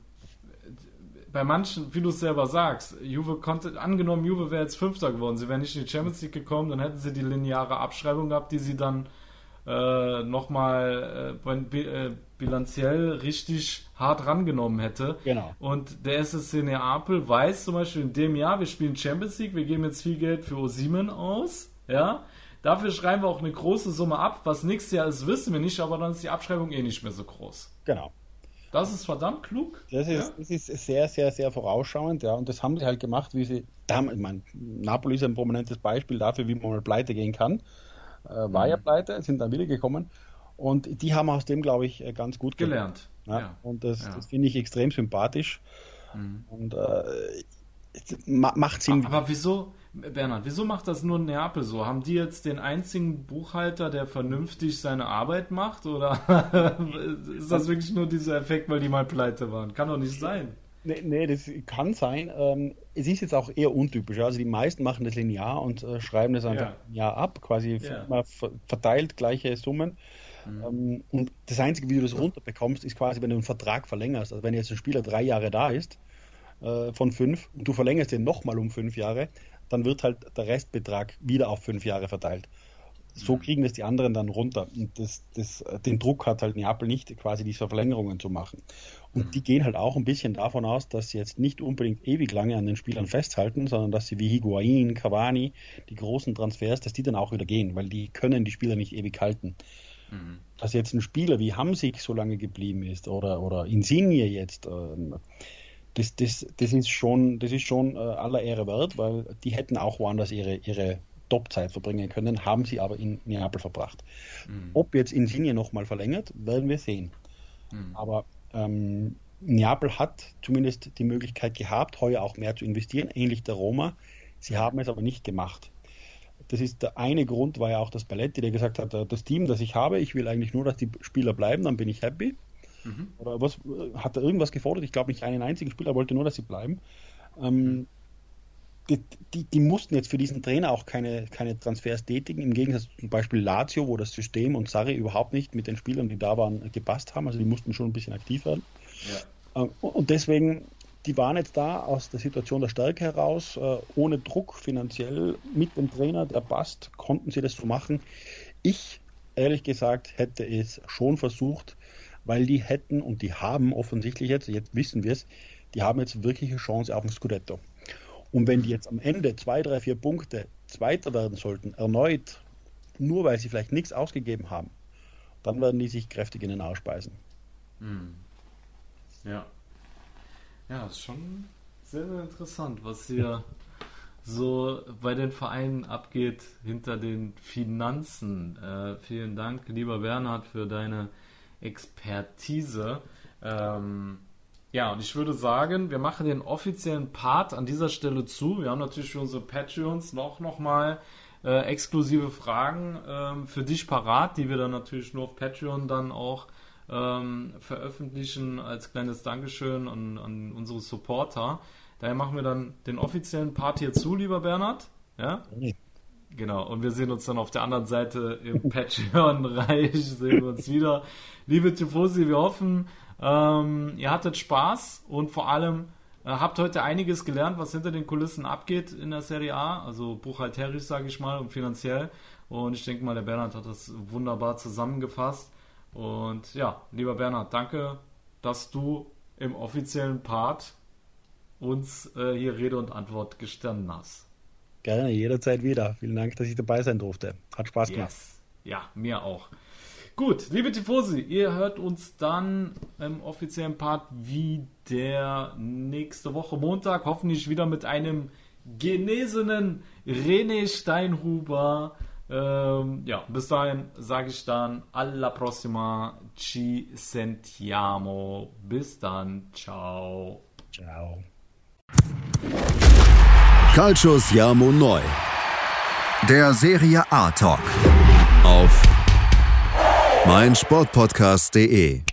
bei manchen, wie du es selber sagst, Juve konnte, angenommen, Juve wäre jetzt Fünfter geworden, sie wären nicht in die Champions League gekommen, dann hätten sie die lineare Abschreibung gehabt, die sie dann äh, nochmal äh, äh, bilanziell richtig hart rangenommen hätte. Genau. Und der SSC Neapel weiß zum Beispiel in dem Jahr, wir spielen Champions League, wir geben jetzt viel Geld für Osimen aus, ja. Dafür schreiben wir auch eine große Summe ab. Was nächstes Jahr ist, wissen wir nicht, aber dann ist die Abschreibung eh nicht mehr so groß. Genau. Das ist verdammt klug. Das ist, das ist sehr, sehr, sehr vorausschauend, ja. Und das haben sie halt gemacht, wie sie. Da, ich meine, Napoli ist ein prominentes Beispiel dafür, wie man mal pleite gehen kann. Äh, war ja pleite, sind dann wieder gekommen. Und die haben aus dem, glaube ich, äh, ganz gut Gelernt. Ja. Ja. Und das, das finde ich extrem sympathisch. Mhm. Und äh, macht Sinn. Aber wieso, Bernhard, wieso macht das nur Neapel so? Haben die jetzt den einzigen Buchhalter, der vernünftig seine Arbeit macht? Oder ist das wirklich nur dieser Effekt, weil die mal pleite waren? Kann doch nicht sein. Nee, nee, das kann sein. Ähm, es ist jetzt auch eher untypisch. Also die meisten machen das linear und äh, schreiben das einfach Ja. linear ab, quasi Ja. verteilt gleiche Summen. Mhm. Ähm, und das Einzige, wie du das runterbekommst, ist quasi, wenn du einen Vertrag verlängerst. Also wenn jetzt ein Spieler drei Jahre da ist, äh, von fünf, und du verlängerst den nochmal um fünf Jahre, dann wird halt der Restbetrag wieder auf fünf Jahre verteilt. So kriegen das die anderen dann runter. Und das, das, äh, den Druck hat halt Neapel nicht, quasi diese Verlängerungen zu machen. Und die gehen halt auch ein bisschen davon aus, dass sie jetzt nicht unbedingt ewig lange an den Spielern festhalten, sondern dass sie wie Higuain, Cavani, die großen Transfers, dass die dann auch wieder gehen, weil die können die Spieler nicht ewig halten. Dass jetzt ein Spieler wie Hamsik so lange geblieben ist oder, oder Insigne jetzt, ähm, das, das, das ist schon, das ist schon äh, aller Ehre wert, weil die hätten auch woanders ihre, ihre Top-Zeit verbringen können, haben sie aber in Neapel verbracht. Ob jetzt Insigne nochmal verlängert, werden wir sehen. Aber ähm, Neapel hat zumindest die Möglichkeit gehabt, heuer auch mehr zu investieren, ähnlich der Roma. Sie haben es aber nicht gemacht. Das ist der eine Grund, war ja auch das Balletti, der gesagt hat, äh, das Team, das ich habe, ich will eigentlich nur, dass die Spieler bleiben, dann bin ich happy. Oder was hat er irgendwas gefordert? Ich glaube nicht einen einzigen Spieler, er wollte nur, dass sie bleiben. Ähm, die, die, die, mussten jetzt für diesen Trainer auch keine, keine Transfers tätigen, im Gegensatz zum Beispiel Lazio, wo das System und Sarri überhaupt nicht mit den Spielern, die da waren, gepasst haben. Also die mussten schon ein bisschen aktiv werden. Ja. Äh, und deswegen, die waren jetzt da aus der Situation der Stärke heraus, äh, ohne Druck finanziell mit dem Trainer, der passt, konnten sie das so machen. Ich, ehrlich gesagt, hätte es schon versucht, weil die hätten und die haben offensichtlich jetzt, jetzt wissen wir es, die haben jetzt wirkliche Chance auf ein Scudetto. Und wenn die jetzt am Ende zwei, drei, vier Punkte Zweiter werden sollten, erneut, nur weil sie vielleicht nichts ausgegeben haben, dann werden die sich kräftig in den Arsch beißen. Hm. Ja. Ja, ist schon sehr, sehr interessant, was hier so bei den Vereinen abgeht hinter den Finanzen. Äh, vielen Dank, lieber Bernhard, für deine Expertise. Ähm, ja, und ich würde sagen, wir machen den offiziellen Part an dieser Stelle zu. Wir haben natürlich für unsere Patreons noch, noch mal äh, exklusive Fragen ähm, für dich parat, die wir dann natürlich nur auf Patreon dann auch ähm, veröffentlichen als kleines Dankeschön an, an unsere Supporter. Daher machen wir dann den offiziellen Part hier zu, lieber Bernhard. Ja? Nee. Genau, und wir sehen uns dann auf der anderen Seite im Patreon-Reich, sehen wir uns wieder. Liebe Tifosi, wir hoffen, ähm, ihr hattet Spaß und vor allem äh, habt heute einiges gelernt, was hinter den Kulissen abgeht in der Serie A, also buchhalterisch, sage ich mal, und finanziell. Und ich denke mal, der Bernhard hat das wunderbar zusammengefasst. Und ja, lieber Bernhard, danke, dass du im offiziellen Part uns äh, hier Rede und Antwort gestanden hast. Gerne, jederzeit wieder. Vielen Dank, dass ich dabei sein durfte. Hat Spaß gemacht. Yes. Ja, mir auch. Gut, liebe Tifosi, ihr hört uns dann im offiziellen Part wieder nächste Woche Montag, hoffentlich wieder mit einem genesenen René Steinhuber. Ähm, ja, bis dahin sage ich dann alla prossima, ci sentiamo. Bis dann, ciao. Ciao. Calcio Siamo Neu. Der Serie A Talk auf meinsportpodcast.de